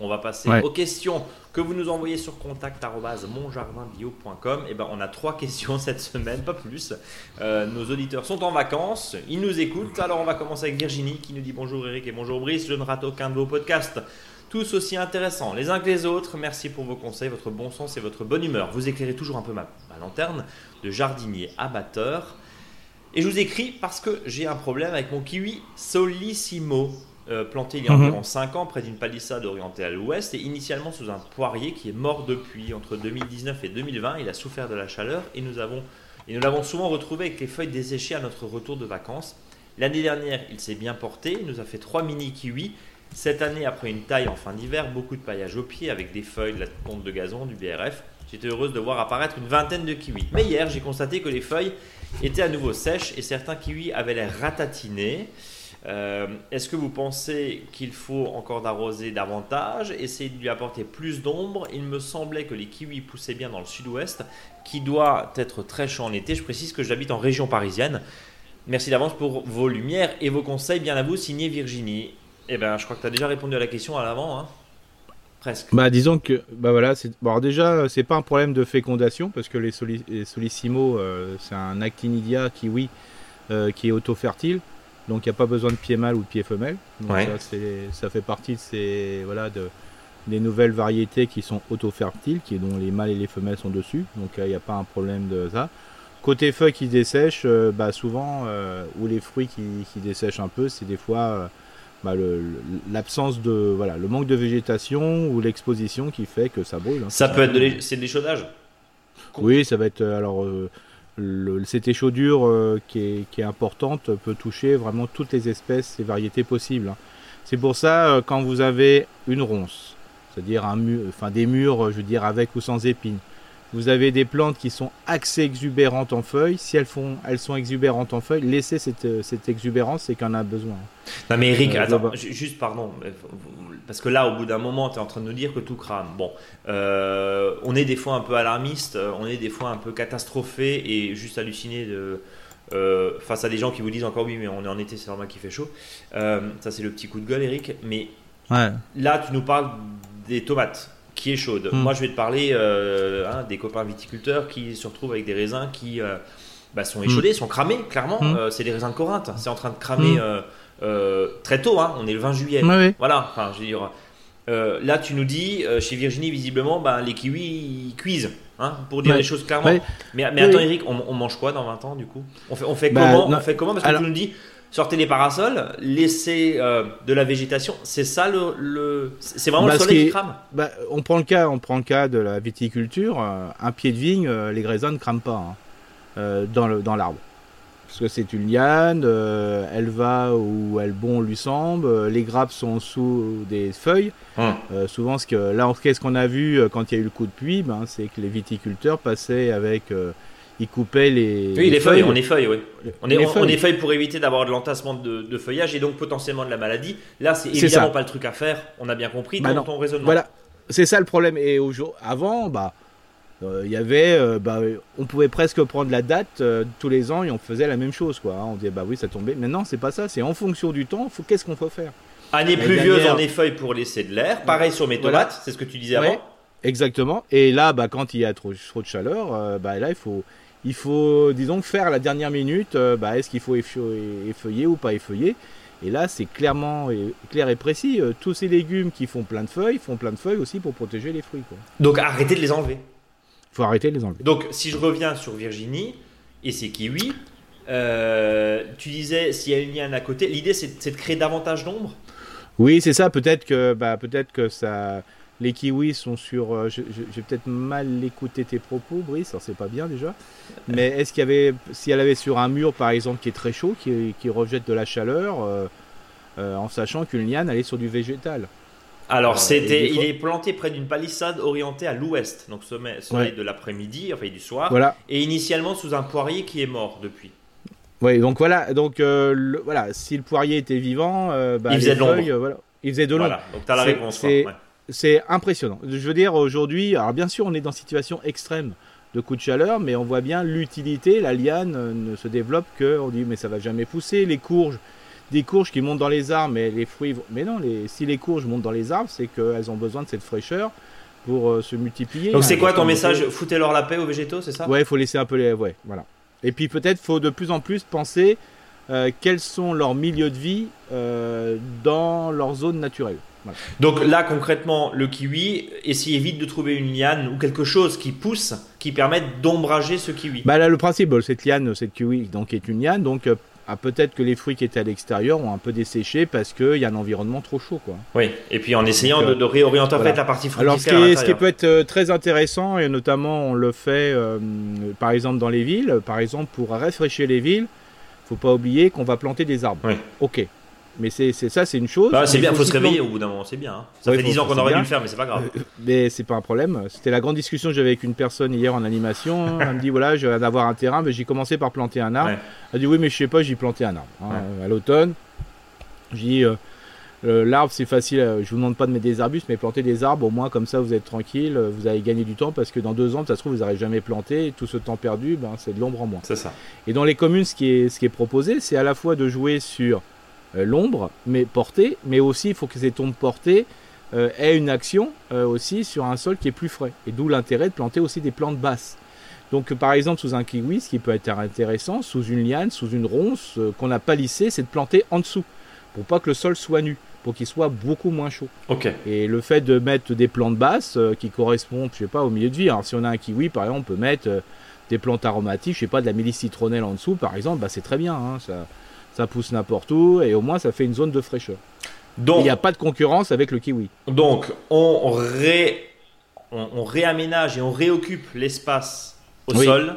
on va passer Ouais. aux questions que vous nous envoyez sur contact@monjardinbio.com. Et ben, on a trois <laughs> questions cette semaine, pas plus. Euh, nos auditeurs sont en vacances, ils nous écoutent. Alors, on va commencer avec Virginie qui nous dit bonjour Eric et bonjour Brice. Je ne rate aucun de vos podcasts. Tous aussi intéressants les uns que les autres. Merci pour vos conseils, votre bon sens et votre bonne humeur. Vous éclairez toujours un peu ma, ma lanterne de jardinier abatteur. Et je vous écris parce que j'ai un problème avec mon kiwi Solissimo, euh, planté il y a Mhm. environ 5 ans près d'une palissade orientée à l'ouest et initialement sous un poirier qui est mort depuis. Entre 2019 et 2020, il a souffert de la chaleur et nous avons et nous l'avons souvent retrouvé avec les feuilles desséchées à notre retour de vacances. L'année dernière, il s'est bien porté, il nous a fait trois mini kiwis. Cette année, après une taille en fin d'hiver, beaucoup de paillage au pied avec des feuilles, de la ponte de gazon, du BRF. J'étais heureuse de voir apparaître une vingtaine de kiwis. Mais hier, j'ai constaté que les feuilles étaient à nouveau sèches et certains kiwis avaient l'air ratatinés. Euh, Est-ce que vous pensez qu'il faut encore d'arroser davantage, essayer de lui apporter plus d'ombre? Il me semblait que les kiwis poussaient bien dans le sud-ouest, qui doit être très chaud en été. Je précise que j'habite en région parisienne. Merci d'avance pour vos lumières et vos conseils. Bien à vous, signé Virginie. Eh ben, je crois que tu as déjà répondu à la question à l'avant. hein. Presque. Bah, disons que, bah voilà, c'est, bon, déjà, c'est pas un problème de fécondation parce que les, soli- euh, c'est un actinidia kiwi euh, qui est auto-fertile, donc il n'y a pas besoin de pied mâle ou de pied femelle. Donc Ouais. ça, fait partie de ces, voilà, de, des nouvelles variétés qui sont auto-fertiles, qui, dont les mâles et les femelles sont dessus, donc il n'y a pas un problème de ça. Côté feuilles qui dessèchent, euh, bah souvent, euh, ou les fruits qui, qui dessèchent un peu, c'est des fois euh, bah, l'absence de, voilà, le manque de végétation ou l'exposition qui fait que ça brûle. hein. Ça peut être de l'échaudage? Oui, ça va être euh, alors euh, le, cette échaudure euh, qui, est, importante peut toucher vraiment toutes les espèces et variétés possibles. hein. C'est pour ça euh, quand vous avez une ronce, c'est-à-dire des murs, euh, je veux dire avec ou sans épines. Vous avez des plantes qui sont assez exubérantes en feuilles. Si elles, font, elles sont exubérantes en feuilles, laissez cette, euh, cette exubérance, c'est qu'on a besoin. Non mais Eric, Euh, attends, juste pardon, parce que là au bout d'un moment tu es en train de nous dire que tout crame. Bon, euh, on est des fois un peu alarmiste, on est des fois un peu catastrophé et juste halluciné de, euh, face à des gens qui vous disent encore oui mais on est en été c'est normal qu'il fait chaud. Ça c'est le petit coup de gueule Eric, mais Ouais. là tu nous parles des tomates qui est chaude. Hmm. Moi je vais te parler euh, hein, des copains viticulteurs qui se retrouvent avec des raisins qui euh, bah, sont échaudés, sont cramés clairement. Hmm. Euh, c'est des raisins de Corinthe, c'est en train de cramer Hmm. très tôt, hein, on est le 20 juillet. Voilà, enfin je veux dire. là, tu nous dis, chez Virginie, visiblement, bah, les kiwis ils cuisent, hein, pour dire Ouais. les choses clairement. Ouais. Mais, attends. Eric, on, on mange quoi dans 20 ans du coup? On fait, on fait Bah, comment? non. On fait comment? Parce que Alors- tu nous dis, sortez les parasols, laissez euh, de la végétation. C'est ça le, le- c'est vraiment Bah, le ce soleil qui est- crame. Bah, on prend le cas, on prend le cas de la viticulture. euh, un pied de vigne, euh, les raisins ne crament pas hein, euh, dans le dans l'arbre, parce que c'est une liane, euh, elle va où elle bon lui semble. euh, les grappes sont sous des feuilles. Hum. Euh, souvent, ce que là, en tout cas, ce qu'on a vu quand il y a eu le coup de pluie, ben, c'est que les viticulteurs passaient avec, ils coupaient les, Oui, les feuilles, on effeuille, oui. On, est, on, on feuilles. effeuille pour éviter d'avoir de l'entassement de, de feuillage et donc potentiellement de la maladie. Là, c'est évidemment pas le truc à faire. On a bien compris Bah ton, non. ton raisonnement. Voilà, c'est ça le problème. Et avant, bah, euh, il y avait, euh, bah, on pouvait presque prendre la date euh, tous les ans et on faisait la même chose, quoi. hein. On disait, bah oui, ça tombait. Maintenant, c'est pas ça. C'est en fonction du temps. Faut qu'est-ce qu'on faut faire? Année pluvieuse, dernière- on effeuille pour laisser de l'air. Pareil sur mes Voilà. tomates, c'est ce que tu disais Ouais. avant. Exactement. Et là, bah, quand il y a trop, trop de chaleur, bah, là, il faut, il faut, disons, faire la dernière minute. euh, bah, est-ce qu'il faut effeu- effeuiller ou pas effeuiller Et là, c'est clairement et, clair et précis. Euh, tous ces légumes qui font plein de feuilles font plein de feuilles aussi pour protéger les fruits. Il Donc arrêtez de les enlever. faut arrêter de les enlever. Donc si je reviens sur Virginie et ses kiwis, euh, tu disais s'il y a une liane à côté, l'idée c'est c'est de créer davantage d'ombre? Oui, c'est ça. Peut-être que, bah, peut-être que ça, les kiwis sont sur. euh, J'ai peut-être mal écouté tes propos, Brice. Alors c'est pas bien déjà. Mais est-ce qu'il y avait, si elle avait sur un mur par exemple qui est très chaud, qui, qui rejette de la chaleur, euh, euh, en sachant qu'une liane elle est sur du végétal. Alors Euh, c'était, il est planté près d'une palissade orientée à l'ouest, donc sommet- soleil Ouais. de l'après-midi, enfin du soir, Voilà. et initialement sous un poirier qui est mort depuis. Oui, donc voilà. Donc euh, le- voilà, si le poirier était vivant, euh, bah, Il faisait les de l'ombre. feuilles, euh, voilà, il faisait de l'ombre. Voilà, donc t'as la réponse. quoi. Ouais. C'est impressionnant. Je veux dire, aujourd'hui, alors bien sûr, on est dans une situation extrême de coup de chaleur, mais on voit bien l'utilité. La liane euh, ne se développe que, on dit, mais ça va jamais pousser. Les courges, des courges qui montent dans les arbres, mais les fruits, vont- mais non, les, si les courges montent dans les arbres, c'est qu'elles ont besoin de cette fraîcheur pour euh, se multiplier. Donc c'est quoi ton message? Foutez-leur la paix aux végétaux, c'est ça? Ouais, il faut laisser un peu les, ouais, voilà. Et puis peut-être faut de plus en plus penser euh, quels sont leurs milieux de vie euh, dans leur zone naturelle. Voilà. Donc là, concrètement, le kiwi, essayez vite de trouver une liane ou quelque chose qui pousse, qui permette d'ombrager ce kiwi. Bah là, le principe, cette liane, cette kiwi, donc est une liane, donc euh, ah, peut-être que les fruits qui étaient à l'extérieur ont un peu desséché parce qu'il y a un environnement trop chaud, quoi. Oui, et puis en essayant Donc, de, de réorienter en voilà. fait la partie Alors, ce qui, à ce peut être euh, très intéressant, et notamment on le fait euh, par exemple dans les villes, par exemple pour rafraîchir les villes, faut pas oublier qu'on va planter des arbres. Oui. Ok. Mais c'est ça, c'est une chose. Bah, c'est bien, il faut se réveiller au bout d'un moment, c'est bien. hein. Ça Ouais, fait faut- 10 ans qu'on aurait dû le faire, mais c'est pas grave. Euh, Mais c'est pas un problème. C'était la grande discussion que j'avais avec une personne hier en animation. <laughs> Elle me dit voilà, je viens d'avoir un terrain, mais j'ai commencé par planter un arbre. Ouais. Elle dit oui, mais je sais pas, j'ai planté un arbre hein, à l'automne. J'ai dit euh, euh, l'arbre c'est facile. euh, Je vous demande pas de mettre des arbustes, mais planter des arbres au moins comme ça vous êtes tranquille, euh, vous allez gagner du temps parce que dans deux ans, ça se trouve vous n'aurez jamais planté. Et tout ce temps perdu, ben, c'est de l'ombre en moins. C'est ça. Et dans les communes, ce qui est, ce qui est proposé, c'est à la fois de jouer sur l'ombre, mais portée, mais aussi il faut que ces tombes portées euh, aient une action euh, aussi sur un sol qui est plus frais. Et d'où l'intérêt de planter aussi des plantes basses. Donc euh, par exemple sous un kiwi, ce qui peut être intéressant, sous une liane, sous une ronce euh, qu'on n'a pas lissée, c'est de planter en dessous, pour pas que le sol soit nu, pour qu'il soit beaucoup moins chaud. Et le fait de mettre des plantes basses euh, qui correspondent, je sais pas, au milieu de vie. Alors si on a un kiwi, par exemple, on peut mettre euh, des plantes aromatiques, je sais pas, de la mélisse citronnelle en dessous, par exemple, bah, c'est très bien. hein, ça, ça pousse n'importe où et au moins ça fait une zone de fraîcheur. Il Donc, n'y a pas de concurrence avec le kiwi. donc on, ré, on, on réaménage et on réoccupe l'espace au Oui. sol.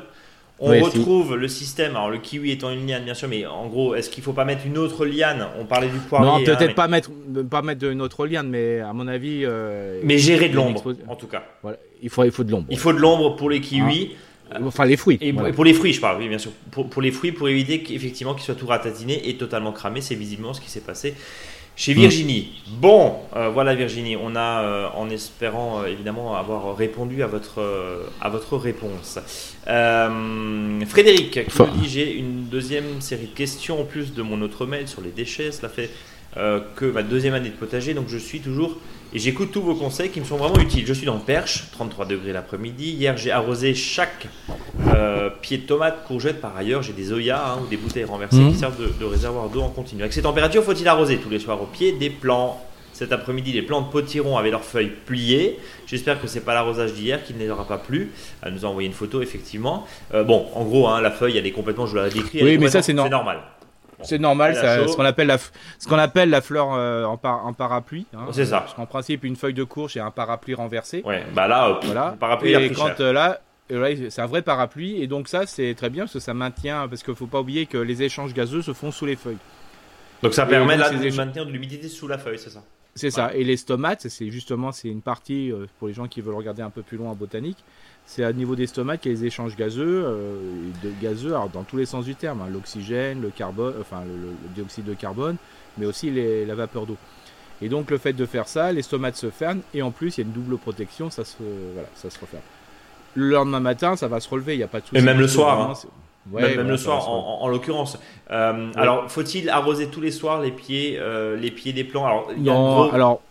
On Oui, retrouve le système, alors le kiwi étant une liane bien sûr, mais en gros, est-ce qu'il faut pas mettre une autre liane? On parlait du poirier. non, hein, peut-être mais, pas mettre, pas mettre une autre liane, mais à mon avis, euh, mais gérer de il l'ombre, en tout cas. voilà, il, faut, il faut de l'ombre. Il faut de l'ombre pour les kiwis. Enfin, les fruits. Et voilà. et pour les fruits, je parle, oui, bien sûr. Pour, pour les fruits, pour éviter qu'effectivement qu'ils soient tout ratatinés et totalement cramés, c'est visiblement ce qui s'est passé chez Virginie. Bon, euh, voilà Virginie, on a, euh, en espérant euh, évidemment avoir répondu à votre, à votre réponse. Frédéric qui Enfin. nous dit j'ai une deuxième série de questions en plus de mon autre mail sur les déchets. Cela fait euh, que ma deuxième année de potager, donc je suis toujours et j'écoute tous vos conseils qui me sont vraiment utiles. Je suis dans le Perche, 33 degrés l'après-midi. Hier, j'ai arrosé chaque euh, pied de tomate, courgette. Par ailleurs, j'ai des oyas hein, ou des bouteilles renversées Mhm. qui servent de, de réservoir d'eau en continu. Avec ces températures, faut-il arroser tous les soirs au pied des plants? Cet après-midi, les plants de potiron avaient leurs feuilles pliées. J'espère que c'est pas l'arrosage d'hier qui ne les aura pas plu. Elle nous a envoyé une photo, effectivement. Euh, bon, en gros, hein, la feuille, elle est complètement, je vous l'ai décrit, elle Oui, mais ça, c'est nor- normal. C'est normal, ce qu'on appelle la, ce qu'on appelle la fleur euh, en, en, parapluie. Hein. c'est ça. Parce qu'en principe, une feuille de courge et un parapluie renversé. Ouais, bah là, voilà. le parapluie, et quand euh, là, c'est un vrai parapluie et donc ça c'est très bien parce que ça maintient parce qu'il faut pas oublier que les échanges gazeux se font sous les feuilles. Donc ça permet là, de maintenir de l'humidité sous la feuille, c'est ça? C'est ça. Et les stomates, c'est justement c'est une partie pour les gens qui veulent regarder un peu plus loin en botanique c'est au niveau des stomachs qu'il y a les échanges gazeux, euh, de gazeux dans tous les sens du terme, hein. l'oxygène, le carbone, enfin le, dioxyde de carbone, mais aussi la vapeur d'eau. Et donc le fait de faire ça, les stomates se ferment et en plus il y a une double protection, ça se, voilà, ça se referme. Le lendemain matin, ça va se relever, il n'y a pas de souci. Et même le soir. Hein. même, le soir, en, l'occurrence. Euh, alors, faut-il arroser tous les soirs les pieds, euh, les pieds des plants? Alors, non, alors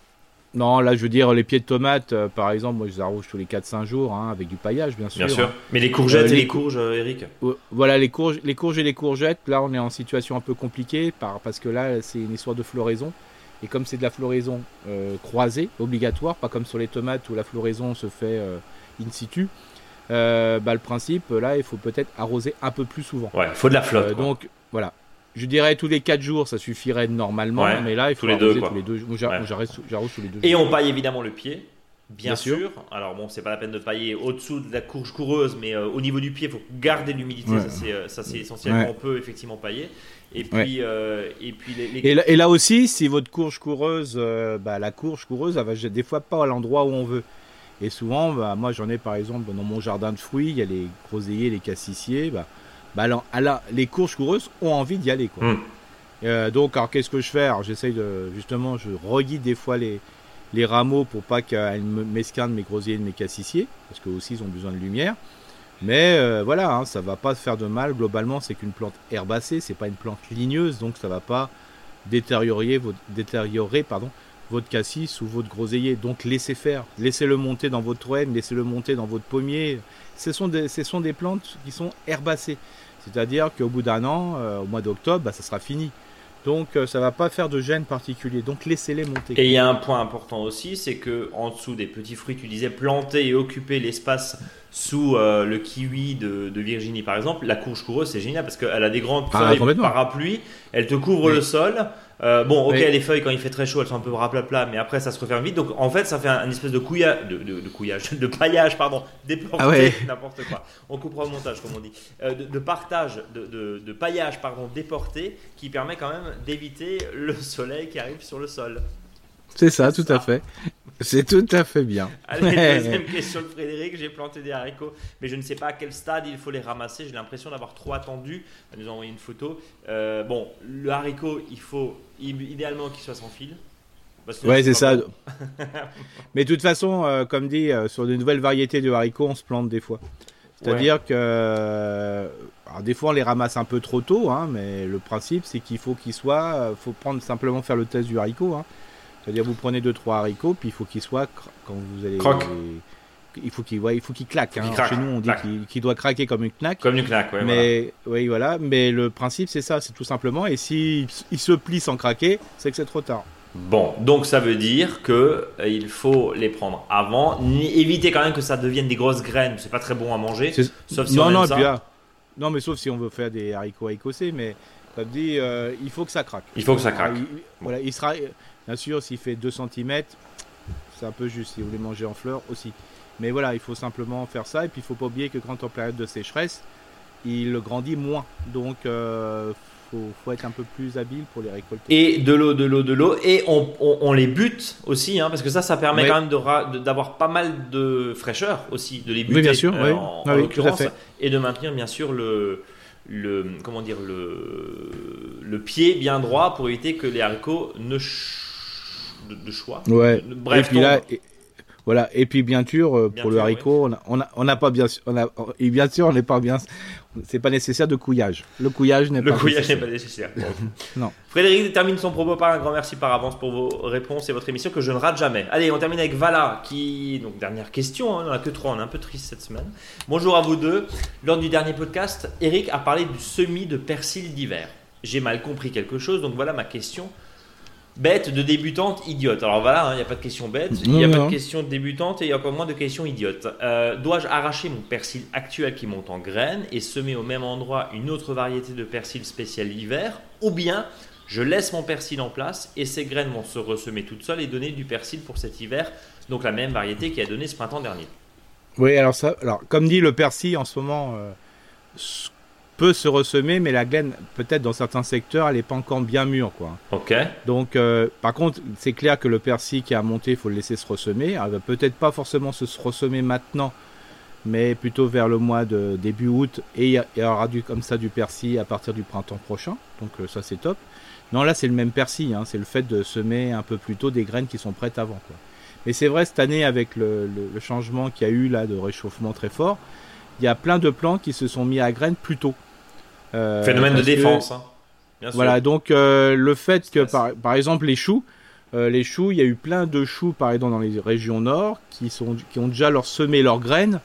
non, là, je veux dire, les pieds de tomates, euh, par exemple, moi, je les arrose tous les 4-5 jours, hein, avec du paillage, bien sûr. Bien sûr. Mais les courgettes euh, et les courges, euh, Eric Voilà, les courges, les courges et les courgettes, là, on est en situation un peu compliquée, par, parce que là, c'est une histoire de floraison. Et comme c'est de la floraison croisée, obligatoire, pas comme sur les tomates où la floraison se fait in situ, bah, le principe, là, il faut peut-être arroser un peu plus souvent. Ouais, il faut de la flotte. donc, voilà. Je dirais tous les 4 jours, ça suffirait normalement, mais là, il faut tous les deux. Tous les deux. J'arrose tous les deux. Et on paille évidemment le pied. Bien, sûr. Alors bon, c'est pas la peine de pailler au-dessous de la courge coureuse, mais euh, au niveau du pied, il faut garder l'humidité. Ça c'est essentiel. On peut effectivement pailler. Et puis, euh, et puis les, Et, là, aussi, si votre courge coureuse, euh, bah, la courge coureuse, elle va des fois pas à l'endroit où on veut. Et souvent, bah, moi j'en ai par exemple dans mon jardin de fruits, il y a les groseilliers, les cassissiers. Bah, bah alors, les courses coureuses ont envie d'y aller. Quoi. Hmm. Euh, donc, alors qu'est-ce que je fais? J'essaye de, justement, je reguide des fois les, les rameaux pour pas qu'elles m'esquintent mes grosiers et mes cassissiers, parce que aussi ils ont besoin de lumière. Mais euh, voilà, hein, ça va pas se faire de mal. Globalement, c'est qu'une plante herbacée, c'est pas une plante ligneuse, donc ça va pas détériorer votre, détériorer, pardon, votre cassis ou votre groseillier. Donc laissez faire, laissez-le monter dans votre toile, laissez-le monter dans votre pommier. Ce sont des, ce sont des plantes qui sont herbacées. C'est-à-dire qu'au bout d'un an, euh, au mois d'octobre, bah, ça sera fini. Donc ça euh, ça va pas faire de gêne particulier. Donc laissez-les monter. Et il y a un point important aussi, c'est que en dessous des petits fruits, tu disais planter et occuper l'espace sous euh, le kiwi de, Virginie par exemple. La courge coureuse, c'est génial parce qu'elle a des grandes ah, feuilles parapluies, elle te couvre le sol. Euh, bon, ok, les feuilles quand il fait très chaud, elles sont un peu plat mais après ça se referme vite. Donc en fait, ça fait un, espèce de couillage, de, couillage, <laughs> de paillage, pardon, déplanté, ah <laughs> n'importe quoi. On coupera au montage, comme on dit, euh, de, partage, de, paillage, pardon, déporté, qui permet quand même d'éviter le soleil qui arrive sur le sol. C'est ça, tout à fait. <laughs> C'est tout à fait bien. Allez, deuxième <laughs> question de Frédéric. J'ai planté des haricots, mais je ne sais pas à quel stade il faut les ramasser. J'ai l'impression d'avoir trop attendu. Elle nous a envoyé une photo. Euh, bon, le haricot, il faut idéalement qu'il soit sans fil. Ouais, c'est ça. <laughs> mais de toute façon, euh, comme dit, euh, sur de nouvelles variétés de haricots, on se plante des fois. C'est-à-dire que des fois on les ramasse un peu trop tôt, hein, mais le principe c'est qu'il faut qu'il soit, faut prendre simplement faire le test du haricot. Hein. C'est-à-dire vous prenez 2-3 haricots, puis il faut qu'ils soient, quand vous allez... Il faut qu'il ouais, il faut qu'il claque. Hein. Chez nous, on dit qu'il doit craquer comme une knack. Comme une knack, ouais, Mais oui, voilà. Mais le principe, c'est ça, c'est tout simplement. Et s'il il se plie sans craquer, c'est que c'est trop tard. Bon, donc ça veut dire que euh, il faut les prendre avant. éviter quand même que ça devienne des grosses graines. C'est pas très bon à manger. Sauf si non, on non, ça. Ah, non, mais sauf si on veut faire des haricots écossais. Mais ça dit, euh, il faut que ça craque. Il faut que ça craque. voilà, il sera. Bien sûr, s'il fait 2 cm, c'est un peu juste si vous voulez manger en fleurs aussi. Mais voilà, il faut simplement faire ça. Et puis il faut pas oublier que quand en période de sécheresse, il grandit moins. Donc il euh, faut, être un peu plus habile pour les récolter. Et de l'eau, de l'eau, de l'eau. Et on, les bute aussi, hein, parce que ça, ça permet quand même d'avoir pas mal de fraîcheur aussi, de les buter oui, bien sûr, euh, en, ah l'occurrence. Et de maintenir bien sûr le, le, comment dire, le, le pied bien droit pour éviter que les haricots ne de, choix. Ouais. Bref, et puis là, voilà. Et puis bien sûr, euh, pour le haricot, on n'a on a pas bien, on a, et bien sûr, on n'est pas bien. C'est pas nécessaire de couillage. Le couillage n'est pas. Le couillage n'est pas nécessaire. <laughs> non. Frédéric termine son propos par un grand merci par avance pour vos réponses et votre émission que je ne rate jamais. Allez, on termine avec Vala qui donc dernière question. Hein, on a que trois. On est un peu triste cette semaine. Bonjour à vous deux. Lors du dernier podcast, Eric a parlé du semis de persil d'hiver. J'ai mal compris quelque chose, donc voilà ma question. Bête de débutante, idiote. Alors voilà, hein, il n'y a pas de question bête, il n'y a pas de question débutante et il y a encore moins de questions idiotes. Euh, dois-je arracher mon persil actuel qui monte en graines et semer au même endroit une autre variété de persil spécial hiver ou bien je laisse mon persil en place et ces graines vont se ressemer toutes seules et donner du persil pour cet hiver, donc la même variété qui a donné ce printemps dernier? Oui, alors ça, alors comme dit le persil en ce moment euh, peut se ressemer, mais la graine peut-être dans certains secteurs elle n'est pas encore bien mûre quoi. Ok. Donc euh, par contre c'est clair que le persil qui a monté, il faut le laisser se ressemer. Elle va peut-être pas forcément se ressemer maintenant, mais plutôt vers le mois de début août et il y, aura du comme ça du persil à partir du printemps prochain. Donc euh, ça c'est top. Non, là, c'est le même persil. Hein. C'est le fait de semer un peu plus tôt des graines qui sont prêtes avant. Quoi. Mais c'est vrai, cette année, avec le, changement qu'il y a eu là de réchauffement très fort, il y a plein de plantes qui se sont mis à graines plus tôt. Euh, Phénomène de défense. Hein. Bien sûr. Voilà, donc euh, le fait que, par, exemple, les choux, euh, les choux, il y a eu plein de choux, par exemple, dans les régions nord, qui, sont, qui ont déjà leur semé leurs graines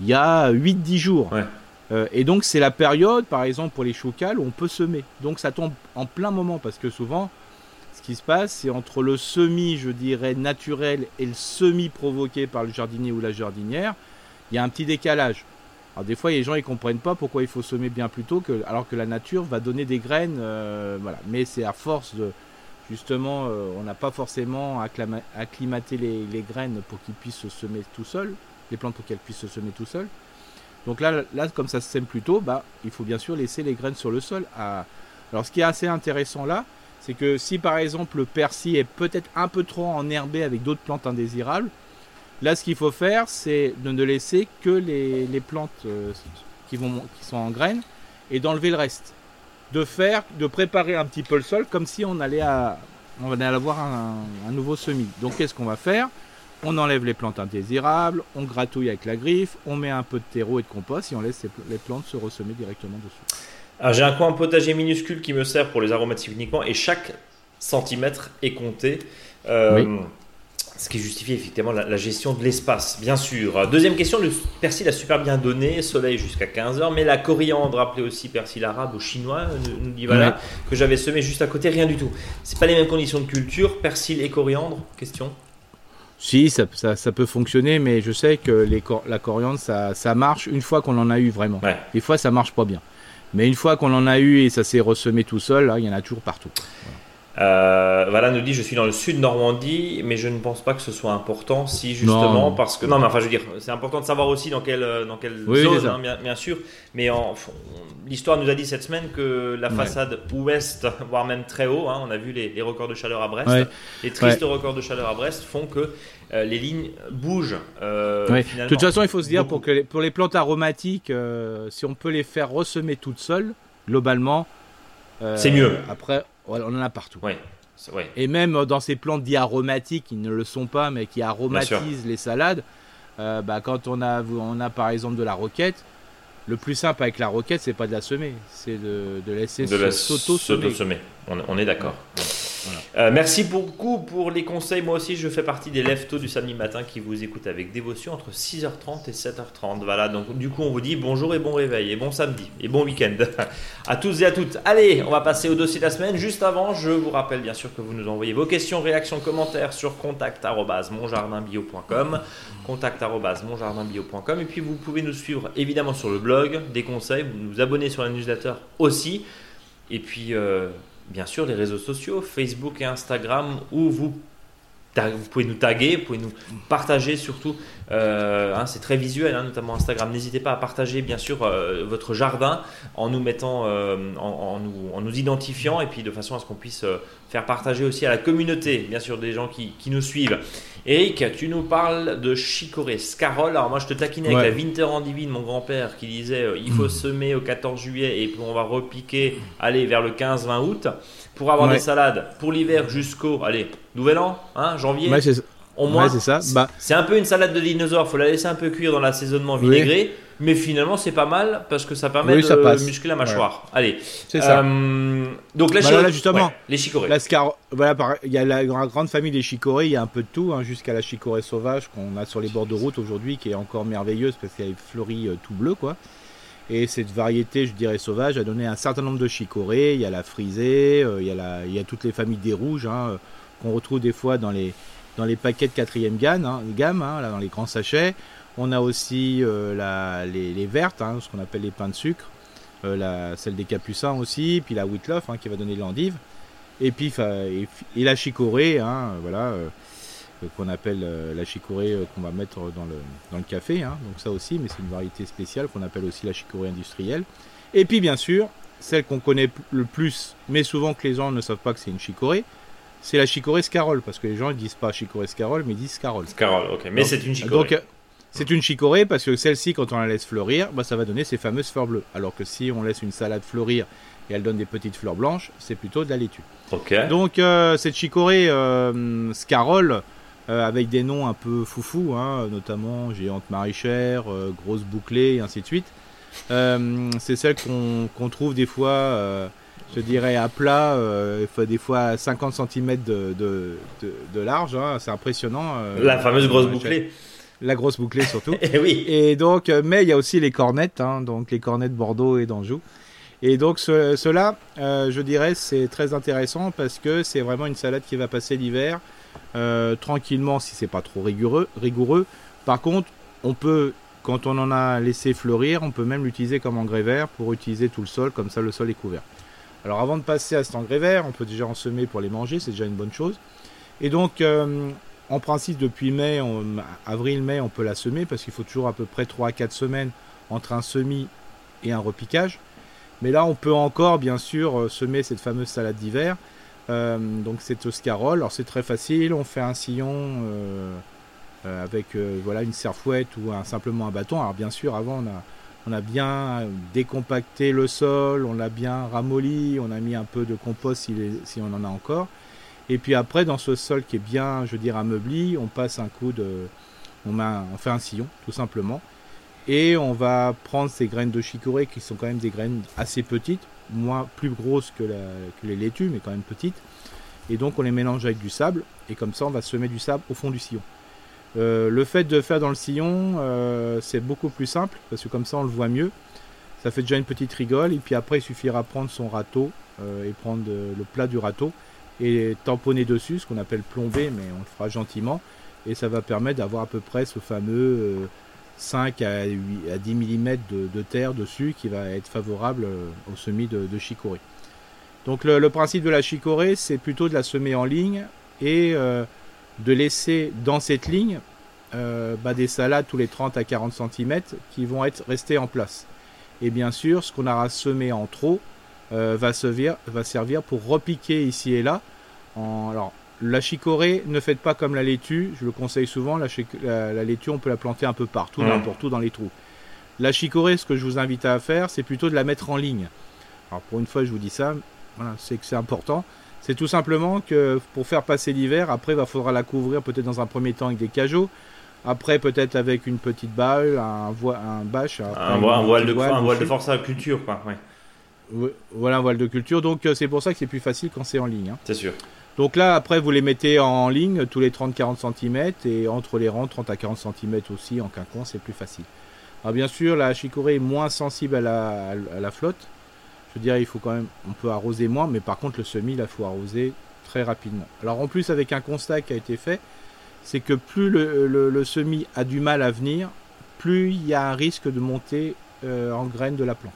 il y a 8-10 jours. Ouais. Euh, et donc c'est la période, par exemple pour les choucales, où on peut semer. Donc ça tombe en plein moment parce que souvent, ce qui se passe, c'est entre le semis, je dirais, naturel et le semis provoqué par le jardinier ou la jardinière, il y a un petit décalage. Alors des fois, les gens ils comprennent pas pourquoi il faut semer bien plus tôt, que, alors que la nature va donner des graines, euh, voilà. Mais c'est à force de, justement, euh, on n'a pas forcément acclimaté les, les graines pour qu'ils puissent se semer tout seuls, les plantes pour qu'elles puissent se semer tout seuls. Donc là, là, comme ça se sème plus tôt, bah, il faut bien sûr laisser les graines sur le sol. Alors ce qui est assez intéressant là, c'est que si par exemple le persil est peut-être un peu trop enherbé avec d'autres plantes indésirables, là ce qu'il faut faire, c'est de ne laisser que les, plantes euh, qui, vont, qui sont en graines et d'enlever le reste. De faire, de préparer un petit peu le sol comme si on allait, à, on allait avoir un, un nouveau semis. Donc qu'est-ce qu'on va faire? On enlève les plantes indésirables, on gratouille avec la griffe, on met un peu de terreau et de compost et on laisse les plantes se ressemer directement dessus. Alors j'ai un coin potager minuscule qui me sert pour les aromatiques uniquement et chaque centimètre est compté. Euh, ce qui justifie effectivement la, gestion de l'espace, bien sûr. Deuxième question, le persil a super bien donné, soleil jusqu'à 15h, mais la coriandre, appelée aussi persil arabe ou chinois, nous dit voilà, que j'avais semé juste à côté, rien du tout. C'est pas les mêmes conditions de culture, persil et coriandre Question? Si, ça, ça, peut fonctionner, mais je sais que les, la coriandre, ça, ça, marche une fois qu'on en a eu vraiment. Des fois, ça marche pas bien. Mais une fois qu'on en a eu et ça s'est ressemé tout seul, là, il y en a toujours partout. Euh, voilà, nous dit je suis dans le sud Normandie, mais je ne pense pas que ce soit important si justement parce que non, mais enfin je veux dire c'est important de savoir aussi dans quelle dans quelle zone hein, bien, sûr. Mais l'histoire nous a dit cette semaine que la façade ouest, <laughs> voire même très haut, hein, on a vu les, records de chaleur à Brest, les tristes records de chaleur à Brest font que euh, les lignes bougent. Euh, de toute façon, il faut se dire pour que les, pour les plantes aromatiques, si on peut les faire ressemer toutes seules, globalement, c'est mieux. Après on en a partout. Et même dans ces plantes dites aromatiques, qui ne le sont pas, mais qui aromatisent les salades, euh, bah, quand on a, on a par exemple de la roquette, le plus simple avec la roquette, c'est pas de la semer, c'est de, laisser s'auto-semer. On, est d'accord. Euh, merci beaucoup pour les conseils. Moi aussi, je fais partie des leftos du samedi matin qui vous écoutent avec dévotion entre 6h30 et 7h30. Voilà, donc du coup, on vous dit bonjour et bon réveil, et bon samedi, et bon week-end <laughs> à tous et à toutes. Allez, on va passer au dossier de la semaine. Juste avant, je vous rappelle bien sûr que vous nous envoyez vos questions, réactions, commentaires sur contact.monjardinbio.com contact.monjardinbio.com et puis vous pouvez nous suivre évidemment sur le blog, des conseils, vous nous abonner sur la newsletter aussi. Et puis, euh, bien sûr les réseaux sociaux, Facebook et Instagram, où vous, pouvez nous taguer, vous pouvez nous partager surtout. Euh, hein, c'est très visuel, hein, notamment Instagram. N'hésitez pas à partager bien sûr euh, votre jardin en nous mettant, euh, en, nous, en, nous, identifiant et puis de façon à ce qu'on puisse faire partager aussi à la communauté, bien sûr, des gens qui, qui nous suivent. Eric, tu nous parles de chicorée, scarole. Alors moi je te taquinais avec la Winter en divine, mon grand-père, qui disait il faut hmm. semer au 14 juillet et puis on va repiquer, aller vers le 15-20 août pour avoir des salades pour l'hiver jusqu'au, allez, nouvel an, hein, janvier. Au moins, c'est ça. Bah. C'est un peu une salade de dinosaure. Faut la laisser un peu cuire dans l'assaisonnement vinaigré. Mais finalement, c'est pas mal parce que ça permet de muscler la mâchoire. Allez. C'est ça. Euh, donc la bah justement, les chicorées. voilà, il y a la grande famille des chicorées. Il y a un peu de tout, hein, jusqu'à la chicorée sauvage qu'on a sur les bords de route aujourd'hui, qui est encore merveilleuse parce qu'elle est fleurie euh, tout bleu, quoi. Et cette variété, je dirais sauvage, a donné un certain nombre de chicorées. Il y a la frisée, euh, il, y a la, il y a toutes les familles des rouges hein, qu'on retrouve des fois dans les dans les paquets de quatrième gamme, hein, gamme hein, là, dans les grands sachets. On a aussi euh, la, les, vertes, hein, ce qu'on appelle les pains de sucre. la, celle des Capucins aussi, puis la Whitloff hein, qui va donner l'endive. Et puis et, et, la chicorée, voilà, qu'on appelle la chicorée qu'on va mettre dans le, dans le café. Donc ça aussi, mais c'est une variété spéciale qu'on appelle aussi la chicorée industrielle. Et puis bien sûr, celle qu'on connaît le plus, mais souvent que les gens ne savent pas que c'est une chicorée, c'est la chicorée scarole, parce que les gens ne disent pas chicorée scarole, mais ils disent scarole. Scarole, ok, mais c'est une chicorée. Donc, c'est une chicorée parce que celle-ci, quand on la laisse fleurir, bah, ça va donner ces fameuses fleurs bleues. Alors que si on laisse une salade fleurir et elle donne des petites fleurs blanches, c'est plutôt de la laitue. Ok. Donc euh, cette chicorée euh, scarole, euh, avec des noms un peu foufou, hein, notamment géante maraîchère, grosse bouclée, et ainsi de suite. c'est celle qu'on trouve des fois je dirais à plat, euh, des fois 50 cm de, de, large, hein, c'est impressionnant. Euh, la fameuse grosse bouclée. La grosse bouclée surtout. et <laughs> eh oui. Et donc, euh, mais il y a aussi les cornettes, hein, donc les cornettes Bordeaux et d'Anjou. Et donc cela, je dirais, c'est très intéressant parce que c'est vraiment une salade qui va passer l'hiver tranquillement si c'est pas trop rigoureux, rigoureux. Par contre, on peut, quand on en a laissé fleurir, on peut même l'utiliser comme engrais vert pour utiliser tout le sol, comme ça le sol est couvert. Alors avant de passer à cet engrais vert, on peut déjà en semer pour les manger, c'est déjà une bonne chose. Et donc, euh, en principe, depuis mai, avril-mai, on peut la semer parce qu'il faut toujours à peu près 3 à 4 semaines entre un semis et un repiquage. Mais là, on peut encore, bien sûr, euh, semer cette fameuse salade d'hiver. Euh, donc c'est Oscarole. Alors c'est très facile, on fait un sillon avec voilà une serfouette ou simplement un bâton. Alors bien sûr, avant on a on a bien décompacté le sol, on l'a bien ramolli, on a mis un peu de compost si, on en a encore. Et puis après, dans ce sol qui est bien, je veux dire, ameubli, on passe un coup de. On, fait un sillon, tout simplement. Et on va prendre ces graines de chicorée qui sont quand même des graines assez petites, moins plus grosses que, que les laitues, mais quand même petites. Et donc on les mélange avec du sable, et comme ça on va semer du sable au fond du sillon. Euh, le fait de faire dans le sillon, euh, c'est beaucoup plus simple parce que comme ça on le voit mieux. Ça fait déjà une petite rigole et puis après il suffira de prendre son râteau euh, et prendre le plat du râteau et tamponner dessus, ce qu'on appelle plomber, mais on le fera gentiment et ça va permettre d'avoir à peu près ce fameux 5 à, 10 mm de, terre dessus qui va être favorable au semis de, chicorée. Donc le, principe de la chicorée, c'est plutôt de la semer en ligne et de laisser dans cette ligne euh, bah, des salades tous les 30 à 40 cm qui vont être restées en place. Et bien sûr, ce qu'on aura semé en trop euh, va, servir, va servir pour repiquer ici et là. alors, la chicorée, ne faites pas comme la laitue, je le conseille souvent, la, la, laitue, on peut la planter un peu partout, mmh. n'importe où dans les trous. La chicorée, ce que je vous invite à faire, c'est plutôt de la mettre en ligne. Alors pour une fois, je vous dis ça, voilà, c'est que c'est important. C'est tout simplement que pour faire passer l'hiver, après, il faudra la couvrir peut-être dans un premier temps avec des cajots. Après, peut-être avec une petite balle, un, un bâche. un, voile de, un voile de force à culture, quoi. Voilà, un voile de culture. Donc, euh, c'est pour ça que c'est plus facile quand c'est en ligne. Hein. C'est sûr. Donc là, après, vous les mettez en ligne tous les 30-40 cm et entre les rangs, 30 à 40 cm aussi en quinconce, c'est plus facile. Alors, bien sûr, la chicorée est moins sensible à la, à la flotte je veux dire, il faut quand même, on peut arroser moins, mais par contre, le semis, il faut arroser très rapidement. Alors en plus, avec un constat qui a été fait, c'est que plus le, semis a du mal à venir, plus il y a un risque de monter euh, en graines de la plante.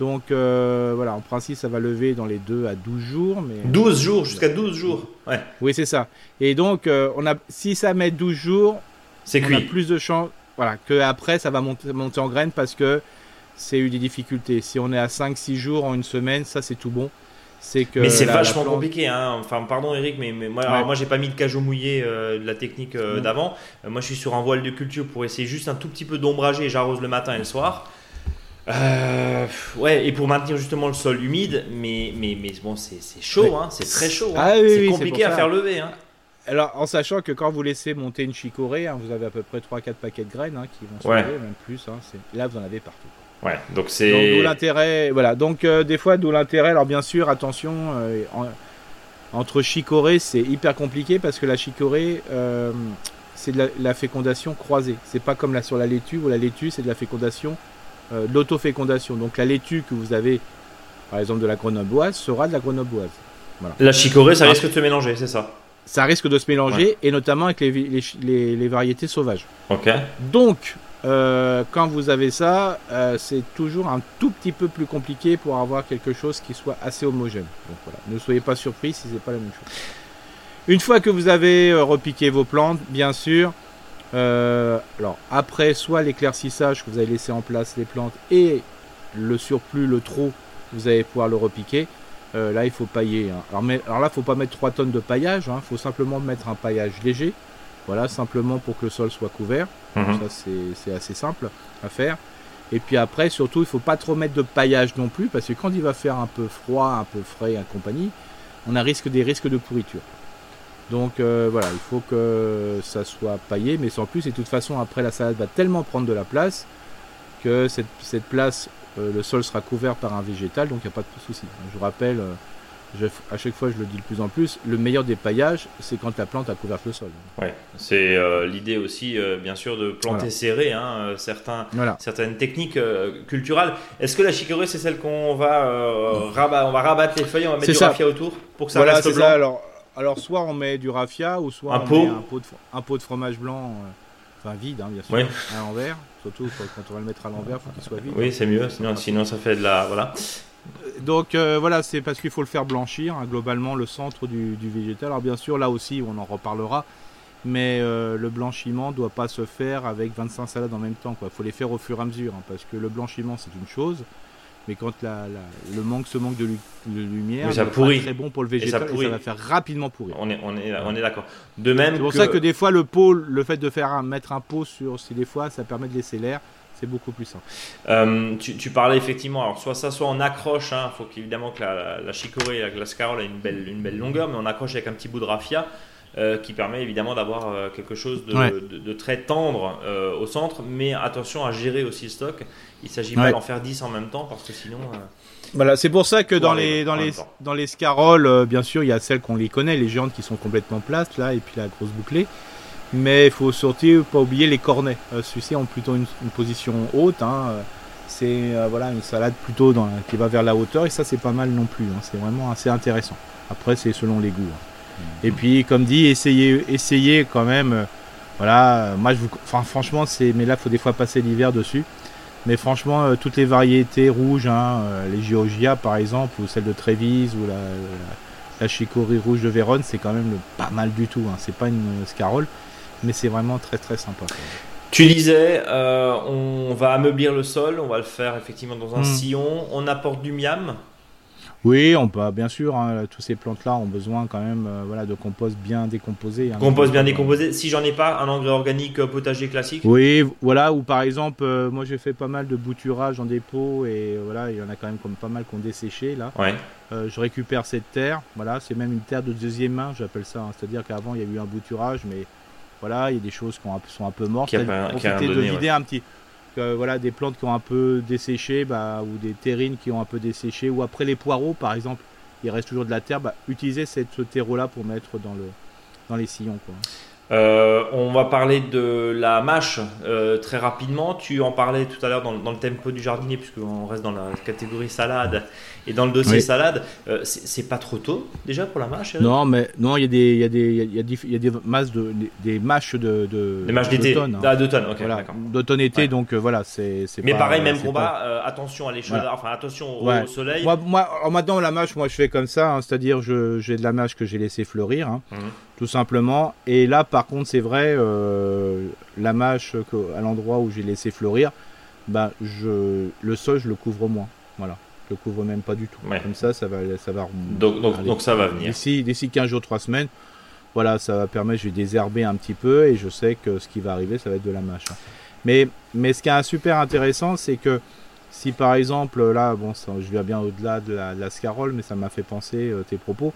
Donc euh, voilà, en principe, ça va lever dans les 2 à 12 jours. Mais, 12 jours, jusqu'à 12 jours. Ouais. Oui, c'est ça. Et donc, euh, on a, si ça met 12 jours, c'est on a plus de chance voilà, qu'après, ça va monter, monter en graines parce que c'est eu des difficultés. Si on est à 5-6 jours en une semaine, ça c'est tout bon. C'est que mais c'est vachement compliqué. Hein. Enfin, pardon Eric, mais, moi, moi j'ai pas mis de cajot mouillé euh, de la technique euh, d'avant. Euh, moi je suis sur un voile de culture pour essayer juste un tout petit peu d'ombrager et j'arrose le matin et le soir. ouais, et pour maintenir justement le sol humide, mais, mais, mais bon, c'est chaud, hein. c'est très chaud. Hein. Ah c'est compliqué à faire lever. Hein. Alors, en sachant que quand vous laissez monter une chicorée, vous avez à peu près 3-4 paquets de graines qui vont se lever, même plus. Là, vous en avez partout. Ouais, donc c'est. D'où l'intérêt, voilà. Donc euh, des fois, d'où l'intérêt. Alors bien sûr, attention, euh, entre chicorée, c'est hyper compliqué parce que la chicorée, euh, c'est de la, fécondation croisée. C'est pas comme là sur la laitue où la laitue, c'est de la fécondation, de l'autofécondation. Donc la laitue que vous avez, par exemple de la grenobloise, sera de la grenobloise. Voilà. La chicorée, ça risque de se mélanger, c'est ça? Ça risque de se mélanger et notamment avec les, les, les variétés sauvages. Ok. Donc euh, quand vous avez ça, euh, c'est toujours un tout petit peu plus compliqué pour avoir quelque chose qui soit assez homogène. Donc voilà, ne soyez pas surpris si c'est pas la même chose. Une fois que vous avez euh, repiqué vos plantes, bien sûr, alors après, soit l'éclaircissage que vous avez laissé en place les plantes et le surplus, le trop, vous allez pouvoir le repiquer. là, il faut pailler. Hein. Alors, mais, alors là, il faut pas mettre 3 tonnes de paillage. Il hein. faut simplement mettre un paillage léger. Voilà, simplement pour que le sol soit couvert. Mhm. Ça, c'est assez simple à faire. Et puis après, surtout, il ne faut pas trop mettre de paillage non plus, parce que quand il va faire un peu froid, un peu frais et compagnie, on a risque des risques de pourriture. Donc euh, voilà, il faut que ça soit paillé, mais sans plus. Et de toute façon, après, la salade va tellement prendre de la place que cette, place, euh, le sol sera couvert par un végétal, donc il n'y a pas de souci. Je vous rappelle, euh, à chaque fois je le dis de plus en plus, le meilleur des paillages, c'est quand la plante a couvert le sol. Ouais, c'est euh, l'idée aussi, euh, bien sûr, de planter serré, hein, euh, certains, certaines techniques culturelles. Est-ce que la chicorée, c'est celle qu'on va, rabat, on va rabattre les feuilles, on va mettre du raffia autour pour que ça voilà, reste blanc alors, alors, soit on met du raffia, ou soit un on pot. met un pot, de, un pot de fromage blanc, enfin vide, hein, bien sûr, à l'envers. Surtout quand on va le mettre à l'envers, il faut qu'il soit vide. Oui, c'est mieux, sinon, sinon ça fait de la. Voilà. Donc euh, voilà, c'est parce qu'il faut le faire blanchir, hein, globalement, le centre du, végétal. Alors bien sûr, là aussi, on en reparlera, mais euh, le blanchiment ne doit pas se faire avec 25 salades en même temps. Il faut les faire au fur et à mesure, hein, parce que le blanchiment, c'est une chose, mais quand le manque, ce manque de, lumière, ça pourrit. très bon pour le végétal, et ça, va faire rapidement pourrir. On est, on est, on est d'accord. De même, c'est pour ça que des fois, le pot, le fait de faire mettre un pot sur, c'est des fois, ça permet de laisser l'air c'est beaucoup plus simple. Euh, tu, parlais effectivement, alors soit ça, soit on accroche. Il hein, faut qu'évidemment que la, la, chicorée et la glace carole aient une belle, une belle longueur, mais on accroche avec un petit bout de raffia. Euh, qui permet évidemment d'avoir euh, quelque chose de, très tendre au centre, mais attention à gérer aussi le stock. Il ne s'agit pas d'en faire 10 en même temps parce que sinon. Voilà, c'est pour ça que dans les, dans, les, dans les scaroles, bien sûr, il y a celles qu'on les connaît, les géantes qui sont complètement plates, là, et puis la grosse bouclée. Mais il faut surtout pas oublier les cornets. Euh, Ceux-ci ont plutôt une, position haute. Hein. C'est euh, voilà, une salade plutôt dans, qui va vers la hauteur et ça c'est pas mal non plus. Hein. C'est vraiment assez intéressant. Après c'est selon les goûts. Hein. Mm. Et puis comme dit, essayez, essayez quand même. Euh, voilà, moi je vous, enfin, franchement c'est, mais là il faut des fois passer l'hiver dessus. Mais franchement, euh, toutes les variétés rouges, les Georgia par exemple, ou celle de Trévise, ou la, la, chicorée rouge de Vérone, c'est quand même pas mal du tout. C'est pas une scarole mais c'est vraiment très très sympa. Tu disais, euh, on va ameublir le sol, on va le faire effectivement dans un hmm. sillon, on apporte du miam? Oui, on peut, bien sûr. Hein, tous ces plantes-là ont besoin quand même euh, voilà, de compost bien décomposé. Hein. compost bien décomposé. Si j'en ai pas, un engrais organique euh, potager classique? Oui, voilà. Ou par exemple, moi j'ai fait pas mal de bouturage en dépôt et voilà, il y en a quand même comme pas mal qui ont desséché là. Ouais. je récupère cette terre. Voilà, c'est même une terre de deuxième main, j'appelle ça. Hein. C'est-à-dire qu'avant il y a eu un bouturage, mais voilà, il y a des choses qui sont un peu mortes. Qui a, de vider un petit. voilà, des plantes qui ont un peu desséché, bah, ou des terrines qui ont un peu desséché, ou après les poireaux par exemple, il reste toujours de la terre. Bah, utilisez cette, ce terreau-là pour mettre dans, le, dans les sillons. Quoi. Euh, on va parler de la mâche euh, très rapidement. Tu en parlais tout à l'heure dans, le tempo du jardinier, puisqu'on reste dans la catégorie salade et dans le dossier salade. Euh, c'est pas trop tôt déjà pour la mâche Non, mais non, il y a des, il y a des, il y a des, il y a des masses de, des, mâches de, de des mâches d'été. D'automne, hein. ah, d'automne, ok, voilà. D'automne-été, donc voilà, c'est. Mais pareil, même combat. attention à l'échelle, enfin attention au, soleil. Moi, moi maintenant la mâche, moi je fais comme ça, hein, c'est-à-dire j'ai de la mâche que j'ai laissé fleurir. Hein. Mhm tout simplement. Et là, par contre, c'est vrai, euh, la mâche à l'endroit où j'ai laissé fleurir, bah, je, le sol, je le couvre moins. Voilà, je le couvre même pas du tout. Comme ça, ça va, ça va. Donc, donc, donc ça va venir. D'ici, d'ici 15 jours, 3 semaines, voilà, ça va permettre, je vais désherber un petit peu et je sais que ce qui va arriver, ça va être de la mâche. Mais, mais ce qui est super intéressant, c'est que si par exemple, là, bon, je viens bien au-delà de la, de la scarole, mais ça m'a fait penser euh, tes propos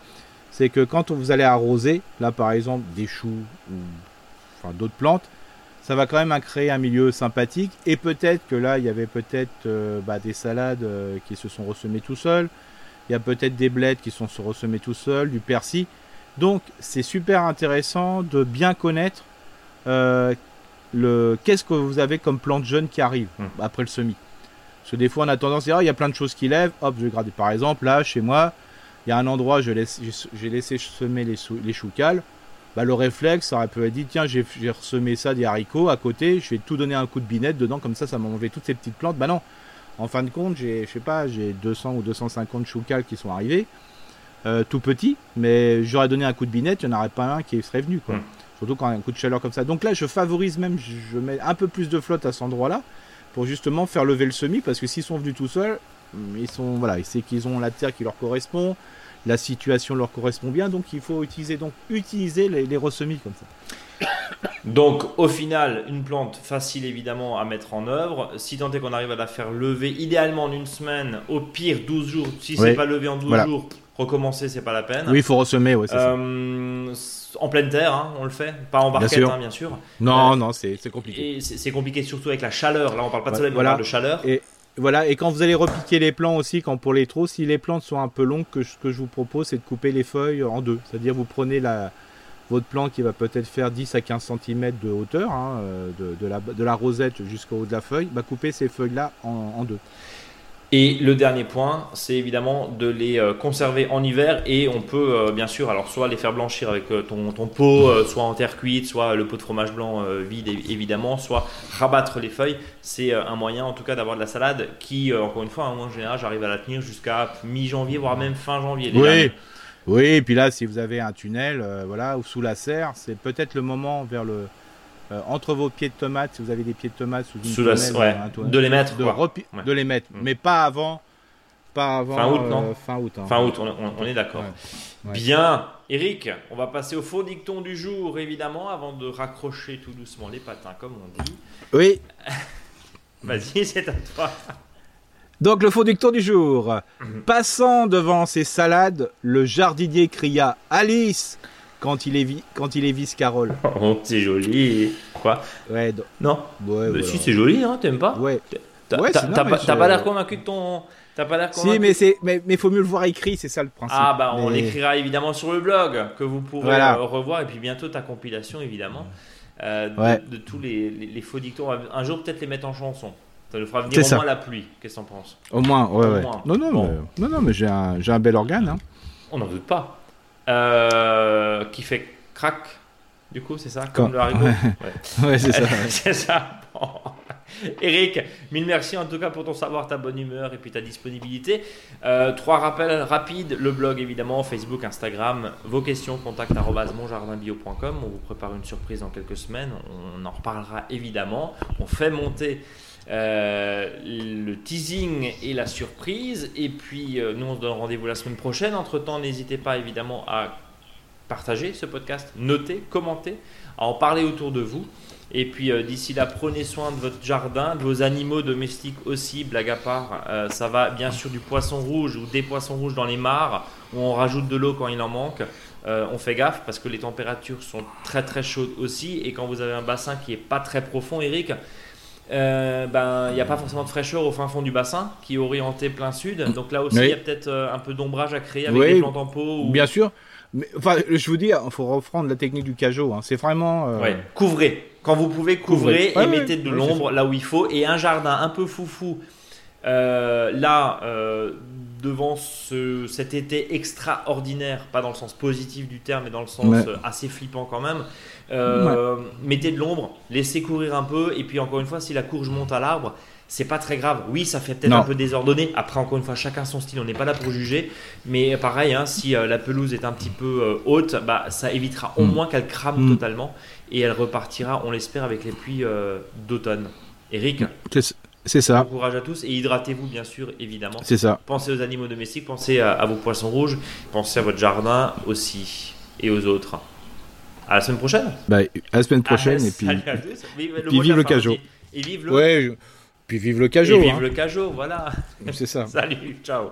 c'est que quand vous allez arroser, là par exemple des choux ou enfin, d'autres plantes, ça va quand même créer un milieu sympathique. Et peut-être que là, il y avait peut-être euh, bah, des salades euh, qui se sont ressemées tout seuls. Il y a peut-être des blettes qui sont ressemées tout seuls, du persil. Donc c'est super intéressant de bien connaître euh, le qu'est-ce que vous avez comme plante jeune qui arrive hmm. après le semis. Parce que des fois on a tendance à dire oh, il y a plein de choses qui lèvent, hop je vais grader. Par exemple là chez moi il y a un endroit, j'ai laissé semer les, les choux cales. Bah, le réflexe, ça aurait pu être dit tiens, j'ai j'ai ressemé ça des haricots à côté, je vais tout donner un coup de binette dedans, comme ça, ça m'a enlevé toutes ces petites plantes. Bah non, en fin de compte, j'ai, je sais pas, j'ai 200 ou 250 choucals qui sont arrivés, euh, tout petits, mais j'aurais donné un coup de binette, il n'y en aurait pas un qui serait venu, quoi. Mm. Surtout quand il y a un coup de chaleur comme ça. Donc là, je favorise même, je mets un peu plus de flotte à cet endroit-là, pour justement faire lever le semis, parce que s'ils sont venus tout seuls, hum, ils sont, voilà, c'est qu'ils ont la terre qui leur correspond, la situation leur correspond bien, donc il faut utiliser, donc, utiliser les, les ressemis comme ça. Donc, au final, une plante facile évidemment à mettre en œuvre. Si tant est qu'on arrive à la faire lever, idéalement en une semaine, au pire 12 jours. Si c'est Oui. pas levé en 12 Voilà. jours, recommencer, c'est pas la peine. Oui, il faut ressemer, ouais, c'est ça. Euh, en pleine terre, hein, on le fait. Pas en barquette, sûr. hein, bien sûr. Non, euh, non, c'est c'est compliqué. C'est c'est compliqué surtout avec la chaleur. Là, on parle pas de soleil, mais voilà. on parle de chaleur. Et voilà, et quand vous allez repiquer les plants aussi, quand pour les trous, si les plantes sont un peu longues, que ce que je vous propose, c'est de couper les feuilles en deux. C'est-à-dire, vous prenez la, votre plant qui va peut-être faire 10 à 15 cm de hauteur, hein, euh, de, la, de la rosette jusqu'au haut de la feuille, bah, coupez ces feuilles-là en deux. Et le dernier point, c'est évidemment de les euh, conserver en hiver et on peut euh, bien sûr alors soit les faire blanchir avec euh, ton, ton pot, euh, soit en terre cuite, soit le pot de fromage blanc vide évidemment, soit rabattre les feuilles. C'est un moyen en tout cas d'avoir de la salade qui, encore une fois, hein, moi en général j'arrive à la tenir jusqu'à mi-janvier, voire même fin janvier. Oui, derniers. oui, et puis là, si vous avez un tunnel, voilà, ou sous la serre, c'est peut-être le moment vers le. Euh, entre vos pieds de tomates, si vous avez des pieds de tomates sous une Sous la- ouais, de les mettre, de, quoi. repi- Ouais. de les mettre, mais pas avant, pas avant Fin août, euh, non fin août. hein. Fin août, on, on- on est d'accord. Ouais. Bien, Eric, on va passer au faux dicton du jour évidemment avant de raccrocher tout doucement les patins comme on dit. Oui. <laughs> Vas-y, c'est à toi. Donc le faux dicton du jour. Mhm. Passant devant ses salades, le jardinier cria Alice quand il est quand il est vice Carole. <laughs> Oh, c'est joli. Quoi? Ouais. do- Non? Ouais, Bah, voilà. Si, c'est joli, hein, t'aimes pas? Ouais. T'as Ouais, pas, pas l'air convaincu de ton. T'as pas l'air convaincu Si, mais c'est mais, mais faut mieux le voir écrit, c'est ça le principe. Ah, bah on Mais- l'écrira évidemment sur le blog que vous pourrez Voilà. euh, revoir et puis bientôt ta compilation évidemment euh, de, Ouais. de tous les, les- les faux dictons. Un jour peut-être les mettre en chanson. Ça nous fera venir au ça. moins la pluie. Qu'est-ce que t'en penses? Au moins, ouais, Au ouais. moins. Non, non, Bon. mais, non, non, mais j'ai un, j'ai un bel organe. Hein. On n'en doute pas. Euh, qui fait crack du coup, c'est ça Comme Quand- le haricot Ouais. Ouais, c'est ça. <laughs> C'est ça. Bon. Eric, mille merci en tout cas pour ton savoir, ta bonne humeur et puis ta disponibilité. Euh, trois rappels rapides le blog évidemment, Facebook, Instagram, vos questions, contact monjardinbio.com. On vous prépare une surprise dans quelques semaines. On en reparlera évidemment. On fait monter euh, le teasing et la surprise. Et puis euh, nous, on se donne rendez-vous la semaine prochaine. Entre temps, n'hésitez pas évidemment à partager ce podcast, noter, commenter, à en parler autour de vous. Et puis euh, d'ici là, prenez soin de votre jardin, de vos animaux domestiques aussi, blague à part. Ça va bien sûr du poisson rouge ou des poissons rouges dans les mares, où on rajoute de l'eau quand il en manque. On fait gaffe parce que les températures sont très très chaudes aussi. Et quand vous avez un bassin qui est pas très profond, Eric, euh, ben il n'y a pas forcément de fraîcheur au fin fond du bassin qui est orienté plein sud. Donc là aussi, il Oui. y a peut-être euh, un peu d'ombrage à créer avec Oui, des plantes en pot. Ou... Bien sûr. Mais, enfin, je vous dis, il faut reprendre la technique du cajot. hein. C'est vraiment. euh, Ouais, couvrez. Quand vous pouvez, couvrez, Couvrez. et Ouais, mettez de ouais, l'ombre là où il faut. Et un jardin un peu foufou, là, devant ce, cet été extraordinaire, pas dans le sens positif du terme, mais dans le sens assez flippant quand même, euh, mettez de l'ombre, laissez courir un peu. Et puis encore une fois, si la courge monte à l'arbre, c'est pas très grave. Oui, ça fait peut-être un peu désordonné. Après, encore une fois, chacun son style, on n'est pas là pour juger. Mais pareil, hein, si euh, la pelouse est un petit peu euh, haute, bah, ça évitera au Mm. moins qu'elle crame Mm. totalement et elle repartira, on l'espère, avec les pluies euh, d'automne. Eric, c'est- C'est ça. bon courage à tous et hydratez-vous, bien sûr, évidemment. C'est ça. Pensez aux animaux domestiques, pensez à, à vos poissons rouges, pensez à votre jardin aussi et aux autres. À la semaine prochaine. Bah, à la semaine prochaine. Ah, et puis. salut à tous. Vive puis vive le Cajot. Et vive le, Ouais. je- Puis vive le et cajot. vive hein. le cajot, voilà. C'est ça. <laughs> Salut, ciao.